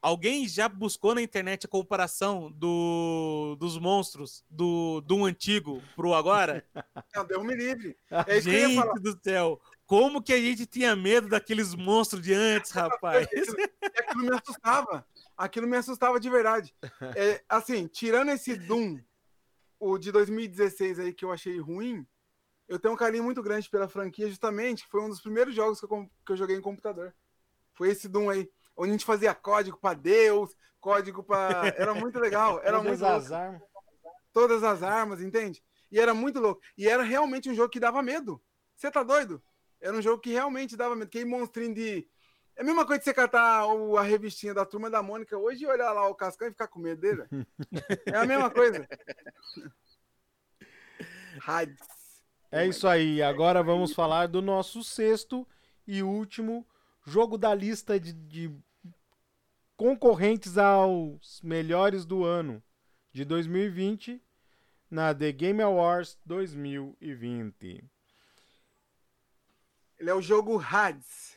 Alguém já buscou na internet a comparação do, dos monstros do, do antigo pro agora? Não, deu me livre. É gente do céu, como que a gente tinha medo daqueles monstros de antes, rapaz? Aquilo me assustava. Aquilo me assustava de verdade. É, assim, tirando esse Doom, o de 2016 aí que eu achei ruim, eu tenho um carinho muito grande pela franquia, justamente, que foi um dos primeiros jogos que eu, que eu joguei em computador. Foi esse Doom aí, onde a gente fazia código pra Deus, código pra. Era muito legal. Era Todas muito as armas. Todas as armas, entende? E era muito louco. E era realmente um jogo que dava medo. Você tá doido? Era um jogo que realmente dava medo. Que monstrinho de. É a mesma coisa de você catar a revistinha da turma da Mônica hoje e olhar lá o Cascão e ficar com medo dele. É a mesma coisa. Hades. É isso aí. Agora vamos falar do nosso sexto e último jogo da lista de, de concorrentes aos melhores do ano de 2020 na The Game Awards 2020. Ele é o jogo Hades.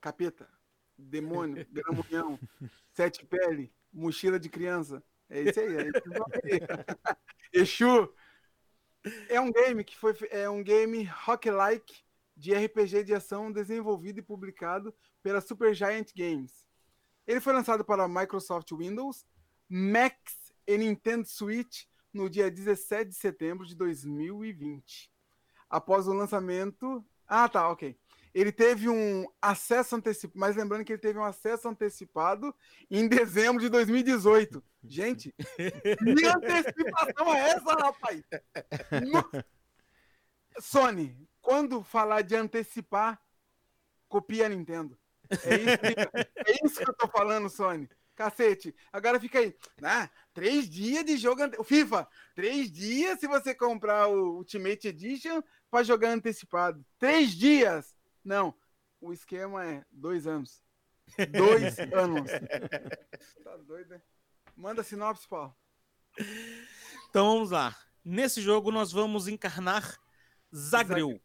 Capeta. Demônio. Gramunhão. Sete pele. Mochila de criança. É isso aí. É esse nome aí. Exu. É um game que foi. É um game rock-like de RPG de ação desenvolvido e publicado pela Supergiant Games. Ele foi lançado para Microsoft Windows, Macs e Nintendo Switch no dia 17 de setembro de 2020. Após o lançamento. Ah, tá, ok. Ele teve um acesso antecipado, mas lembrando que ele teve um acesso antecipado em dezembro de 2018. Gente, que antecipação é essa, rapaz? No- Sony, quando falar de antecipar, copia a Nintendo. É isso, que, é isso que eu tô falando, Sony. Cacete. Agora fica aí. Ah, três dias de jogo. ante- FIFA, três dias se você comprar o Ultimate Edition para jogar antecipado. Três dias. Não. O esquema é dois anos. Dois anos. Tá doido, né? Manda sinopse, Paulo. Então vamos lá. Nesse jogo nós vamos encarnar Zagreu,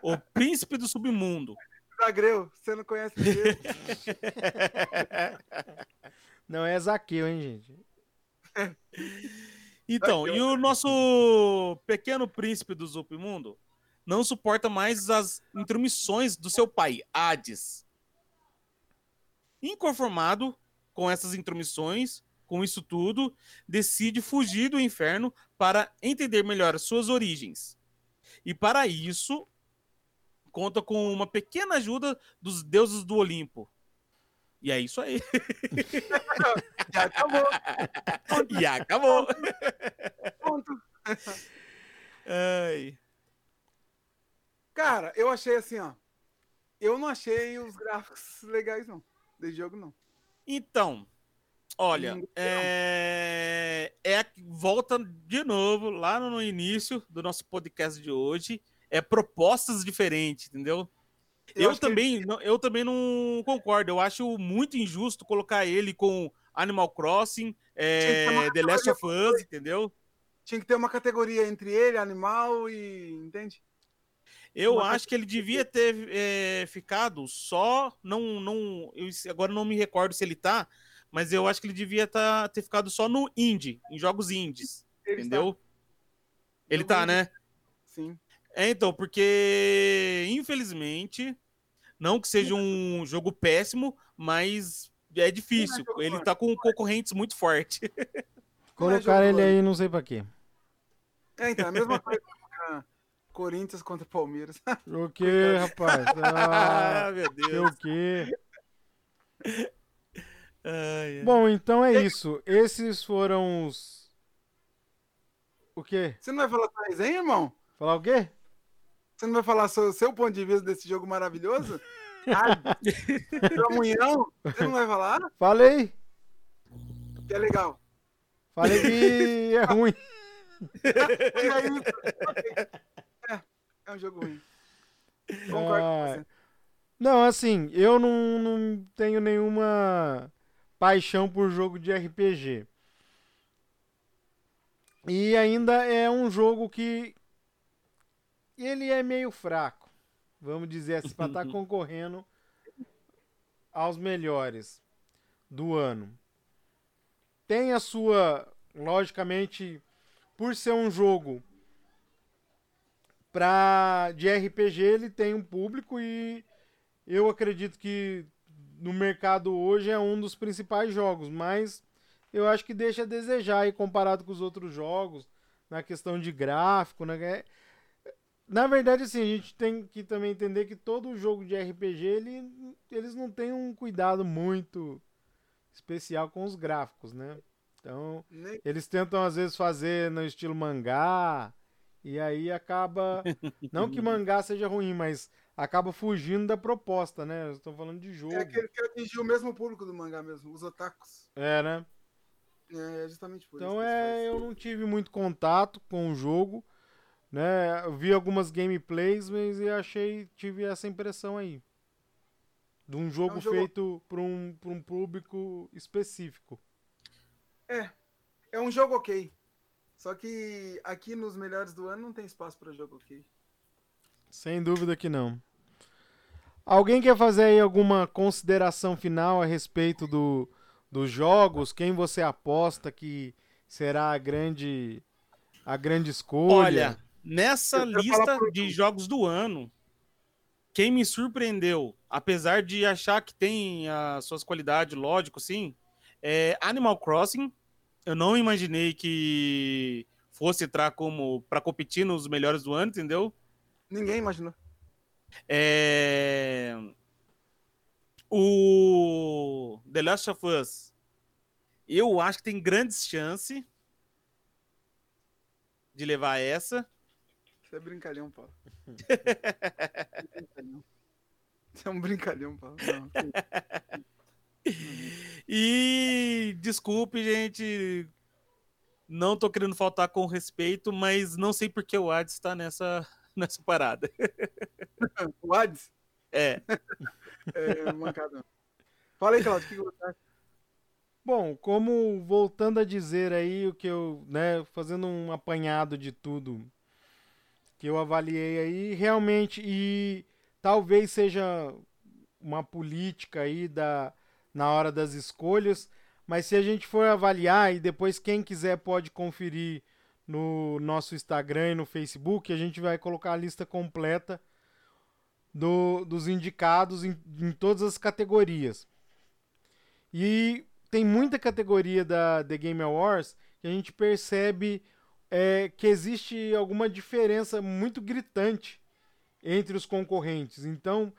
o príncipe do submundo. Zagreu, você não conhece ele. Não é Zaqueu, hein, gente? Então, e o nosso pequeno príncipe do submundo não suporta mais as intromissões do seu pai, Hades. Inconformado com essas intromissões, com isso tudo, decide fugir do inferno para entender melhor as suas origens. E para isso, conta com uma pequena ajuda dos deuses do Olimpo. E é isso aí. Já acabou. e acabou. Ponto. Ai. Cara, eu achei assim, ó. Eu não achei os gráficos legais, não. Desse jogo, não. Então, olha, Não. é... é volta de novo lá no início do nosso podcast de hoje. É propostas diferentes, entendeu? Eu, que ele- também, não- eu também não concordo. Eu acho muito injusto colocar ele com Animal Crossing, é, que The Last of Us, entendeu? Tinha que ter uma categoria entre ele, animal e. Entende? Eu Uma acho que ele devia ter é, ficado só. Não, não, eu agora não me recordo se ele tá, mas eu acho que ele devia tá, ter ficado só no indie, em jogos indies, Ele entendeu? Ele Jogo tá, né? está- Sim. É, então, porque infelizmente, não que seja um jogo péssimo, mas é difícil. jogo Ele forte. tá com concorrentes muito fortes. Colocaram jogo ele aí, não sei pra quê. É, então, é a mesma coisa colocar Corinthians contra Palmeiras. O quê, rapaz? Ah, Ah, meu Deus. o quê? Ai, ai. Bom, então é isso. Esses foram os. O quê? Você não vai falar sua resenha, irmão? Falar o quê? Você não vai falar seu, seu ponto de vista desse jogo maravilhoso? Ah? Você não vai falar? Falei! Que é legal. Falei que é ruim. É isso. É, um jogo ruim. Concordo Ah, com você. Não, assim, eu não, não tenho nenhuma paixão por jogo de RPG. E ainda é um jogo que ele é meio fraco. vamos dizer assim, para estar tá concorrendo aos melhores do ano. Tem a sua, logicamente, por ser um jogo pra, de RPG, ele tem um público e eu acredito que no mercado hoje é um dos principais jogos, mas eu acho que deixa a desejar aí comparado com os outros jogos, na questão de gráfico, né? É, na verdade, assim, a gente tem que também entender que todo jogo de RPG, ele, eles não têm um cuidado muito especial com os gráficos, né? Então, eles tentam às vezes fazer no estilo mangá, e aí acaba. Não que mangá seja ruim, mas acaba fugindo da proposta, né? Estou falando de jogo. É que ele quer atingir o mesmo público do mangá mesmo, os otakus. É, né? É, justamente por então, isso. Então é, eu não tive muito contato com o jogo, né? Eu vi algumas gameplays, mas eu achei, tive essa impressão aí. De um jogo, é um jogo... feito para um, pra um público específico. É, é um jogo ok. Só que aqui nos melhores do ano não tem espaço para jogo ok. Sem dúvida que não. Alguém quer fazer aí alguma consideração final a respeito do, dos jogos? Quem você aposta que será a grande a grande escolha? Olha, nessa lista de jogos do ano, quem me surpreendeu, apesar de achar que tem as suas qualidades, lógico, sim, é Animal Crossing. Eu não imaginei que fosse entrar como para competir nos melhores do ano, entendeu? Ninguém imaginou. É... O The Last of Us. Eu acho que tem grandes chances de levar essa. Você é brincalhão, Paulo. Você é um brincalhão, Paulo. Não, e desculpe, gente. Não tô querendo faltar com respeito, mas não sei porque o Hades está nessa, nessa parada. o Hades? É. é mancada. Fala aí, Claudio, o que você acha? Bom, como voltando a dizer aí o que eu, né, fazendo um apanhado de tudo que eu avaliei aí, realmente e talvez seja uma política aí da na hora das escolhas, mas se a gente for avaliar e depois quem quiser pode conferir no nosso Instagram e no Facebook, a gente vai colocar a lista completa do, dos indicados em, em todas as categorias. E tem muita categoria da The Game Awards que a gente percebe é, que existe alguma diferença muito gritante entre os concorrentes. Então,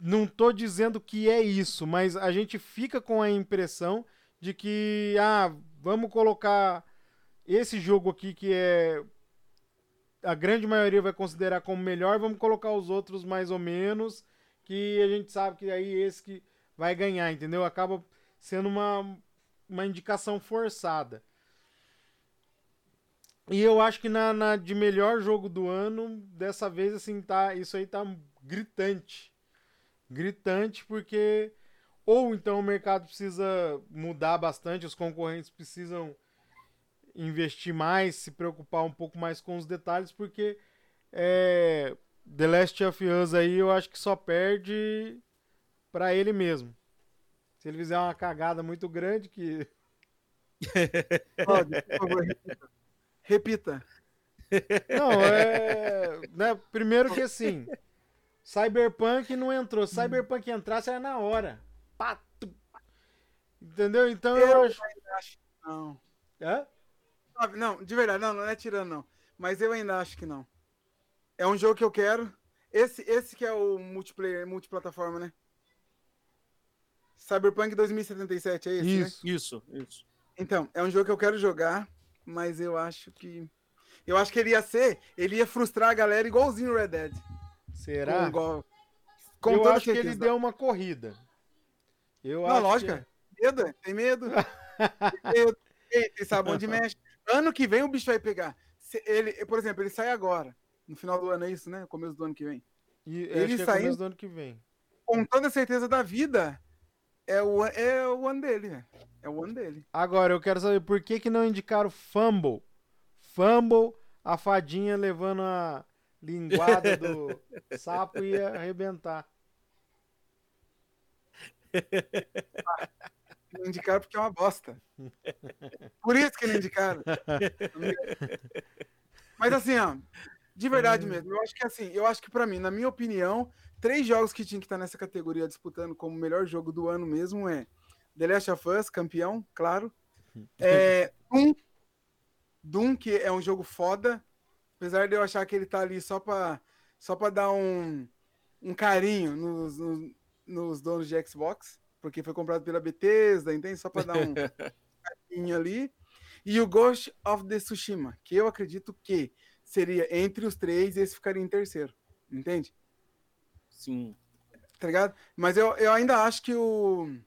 não estou dizendo que é isso, mas a gente fica com a impressão de que, ah, vamos colocar esse jogo aqui que é a grande maioria vai considerar como melhor, vamos colocar os outros mais ou menos, que a gente sabe que aí esse que vai ganhar, entendeu? Acaba sendo uma, uma indicação forçada. E eu acho que na, na de melhor jogo do ano, dessa vez assim tá, isso aí tá gritante gritante, porque ou então o mercado precisa mudar bastante, os concorrentes precisam investir mais, se preocupar um pouco mais com os detalhes, porque é, The Last of Us aí eu acho que só perde para ele mesmo. Se ele fizer uma cagada muito grande que Pode, por favor, repita. repita. Não, é, né, primeiro que assim, Cyberpunk não entrou. Se Cyberpunk entrasse, era na hora. Pato. Entendeu? Então eu, eu acho. acho não. É? Não, de verdade, não, não é tirando, não. Mas eu ainda acho que não. É um jogo que eu quero. Esse, esse que é o multiplayer, multiplataforma, né? Cyberpunk 2077, é esse, isso, né? Isso, isso. Então, é um jogo que eu quero jogar, mas eu acho que. Eu acho que ele ia ser. Ele ia frustrar a galera igualzinho o Red Dead. Será? Com, com eu acho que ele deu uma corrida. Eu Não, lógico. Que... Medo, tem medo. tem medo. Tem, sabe onde mexe. Ano que vem o bicho vai pegar. Se ele, por exemplo, ele sai agora. No final do ano é isso, né? Começo do ano que vem. E, ele sai. É começo do ano que vem. Com toda certeza da vida, é o, é o ano dele, né? É o ano dele. Agora, eu quero saber por que, que não indicaram Fumble. Fumble, a fadinha levando a linguada do sapo ia arrebentar. Não indicaram porque é uma bosta. Por isso que não indicaram. Mas assim, ó, de verdade mesmo, eu acho que assim, eu acho que para mim, na minha opinião, três jogos que tinha que estar nessa categoria disputando como melhor jogo do ano mesmo é The Last of Us, campeão, claro. É, Doom, Doom, que é um jogo foda, apesar de eu achar que ele tá ali só pra, só pra dar um, um carinho nos, nos, nos donos de Xbox, porque foi comprado pela Bethesda, entende? Só pra dar um carinho ali. E o Ghost of the Tsushima, que eu acredito que seria entre os três, esse ficaria em terceiro, entende? Sim. Tá ligado? Mas eu, eu ainda acho que o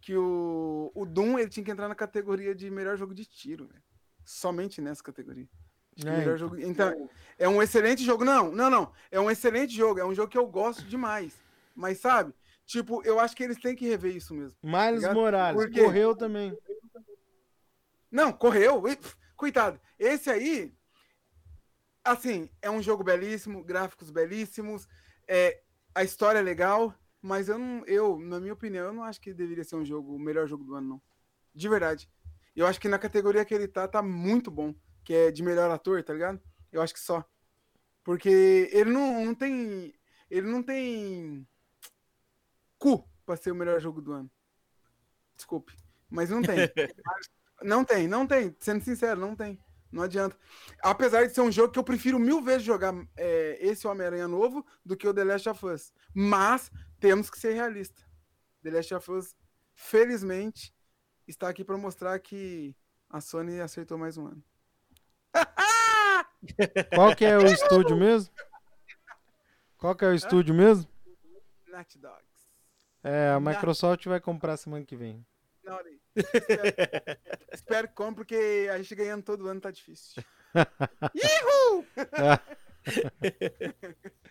que o, o Doom ele tinha que entrar na categoria de melhor jogo de tiro, véio. somente nessa categoria. É, melhor jogo. Então, é um excelente jogo. Não, não, não. É um excelente jogo. É um jogo que eu gosto demais. Mas sabe? Tipo, eu acho que eles têm que rever isso mesmo. Miles Obrigado. Morales, Por quê? correu também. Não, correu. Coitado. Esse aí, assim, é um jogo belíssimo, gráficos belíssimos, é, a história é legal, mas eu não, eu, na minha opinião, eu não acho que deveria ser um jogo, o melhor jogo do ano, não. De verdade. Eu acho que na categoria que ele tá, tá muito bom, que é de melhor ator, tá ligado? Eu acho que só. Porque ele não, não tem. Ele não tem cu pra ser o melhor jogo do ano. Desculpe. Mas não tem. Não tem, não tem. Sendo sincero, não tem. Não adianta. Apesar de ser um jogo que eu prefiro mil vezes jogar é, esse Homem-Aranha novo do que o The Last of Us. Mas temos que ser realistas. The Last of Us, felizmente, está aqui para mostrar que a Sony acertou mais um ano. Qual que é o estúdio mesmo? Qual que é o estúdio mesmo? Naughty Dogs. É, a Microsoft vai comprar semana que vem. Aí. Espero, espero que compre, porque a gente ganhando todo ano tá difícil. Ihu!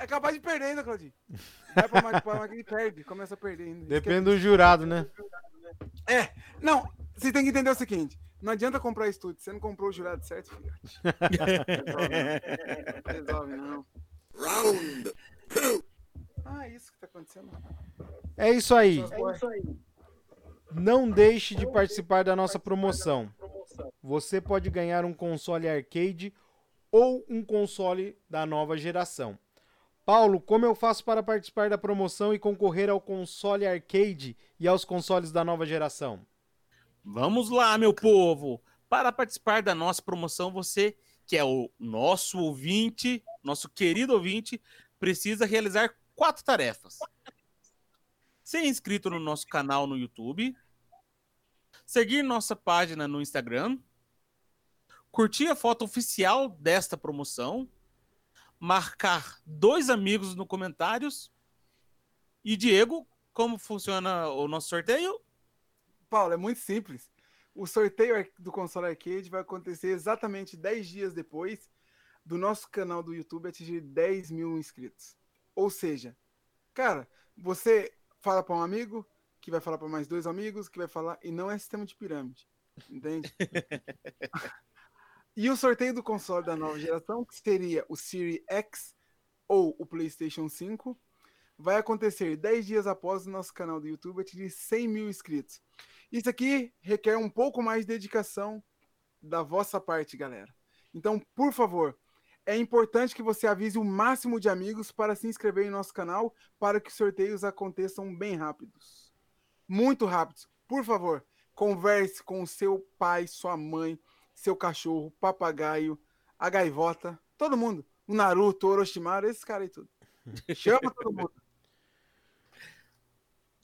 É capaz de perder ainda, Claudinho. Vai pra mais pra que ele perde, começa a perder ainda. É Depende do jurado, né? É, não, você tem que entender o seguinte: não adianta comprar estúdio, você não comprou o jurado certo, filhote. Resolve, não. Round two. Ah, isso que tá acontecendo. É isso aí. É isso aí. Não deixe de participar da nossa promoção. Você pode ganhar um console arcade ou um console da nova geração. Paulo, como eu faço para participar da promoção e concorrer ao console arcade e aos consoles da nova geração? Vamos lá, meu povo! Para participar da nossa promoção, você, que é o nosso ouvinte, nosso querido ouvinte, precisa realizar quatro tarefas: ser inscrito no nosso canal no YouTube, seguir nossa página no Instagram, curtir a foto oficial desta promoção, marcar dois amigos no comentários. E Diego, como funciona o nosso sorteio? Paulo, é muito simples. O sorteio do console arcade vai acontecer exatamente 10 dias depois do nosso canal do YouTube atingir 10 mil inscritos. Ou seja, cara, você fala para um amigo, que vai falar para mais dois amigos, que vai falar, e não é sistema de pirâmide. Entende? e o sorteio do console da nova geração, que seria o Series X ou o PlayStation 5, vai acontecer 10 dias após o nosso canal do YouTube atingir 100 mil inscritos. Isso aqui requer um pouco mais de dedicação da vossa parte, galera. Então, por favor, é importante que você avise o máximo de amigos para se inscrever em nosso canal para que os sorteios aconteçam bem rápidos. Muito rápidos. Por favor, converse com seu pai, sua mãe, seu cachorro, papagaio, a gaivota, todo mundo. O Naruto, o Orochimaru, esses caras aí tudo. Chama todo mundo.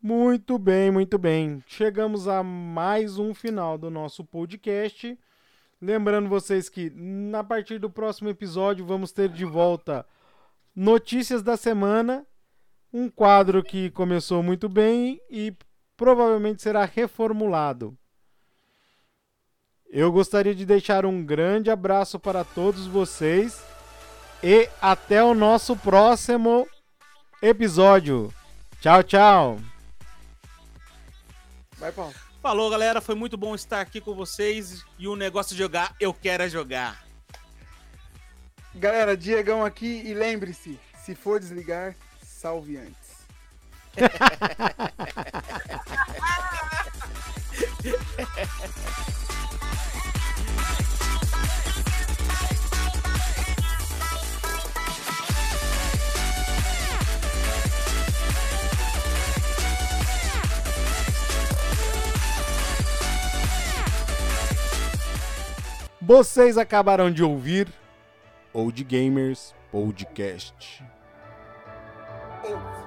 Muito bem, muito bem. Chegamos a mais um final do nosso podcast. Lembrando vocês que na partir do próximo episódio vamos ter de volta notícias da semana, um quadro que começou muito bem e provavelmente será reformulado. Eu gostaria de deixar um grande abraço para todos vocês e até o nosso próximo episódio. Tchau, tchau. Vai, Paulo. Falou, galera. Foi muito bom estar aqui com vocês. E o negócio de jogar, eu quero é jogar. Galera, Diegão aqui. E lembre-se: se for desligar, salve antes. Vocês acabaram de ouvir Old Gamers Podcast. Eu.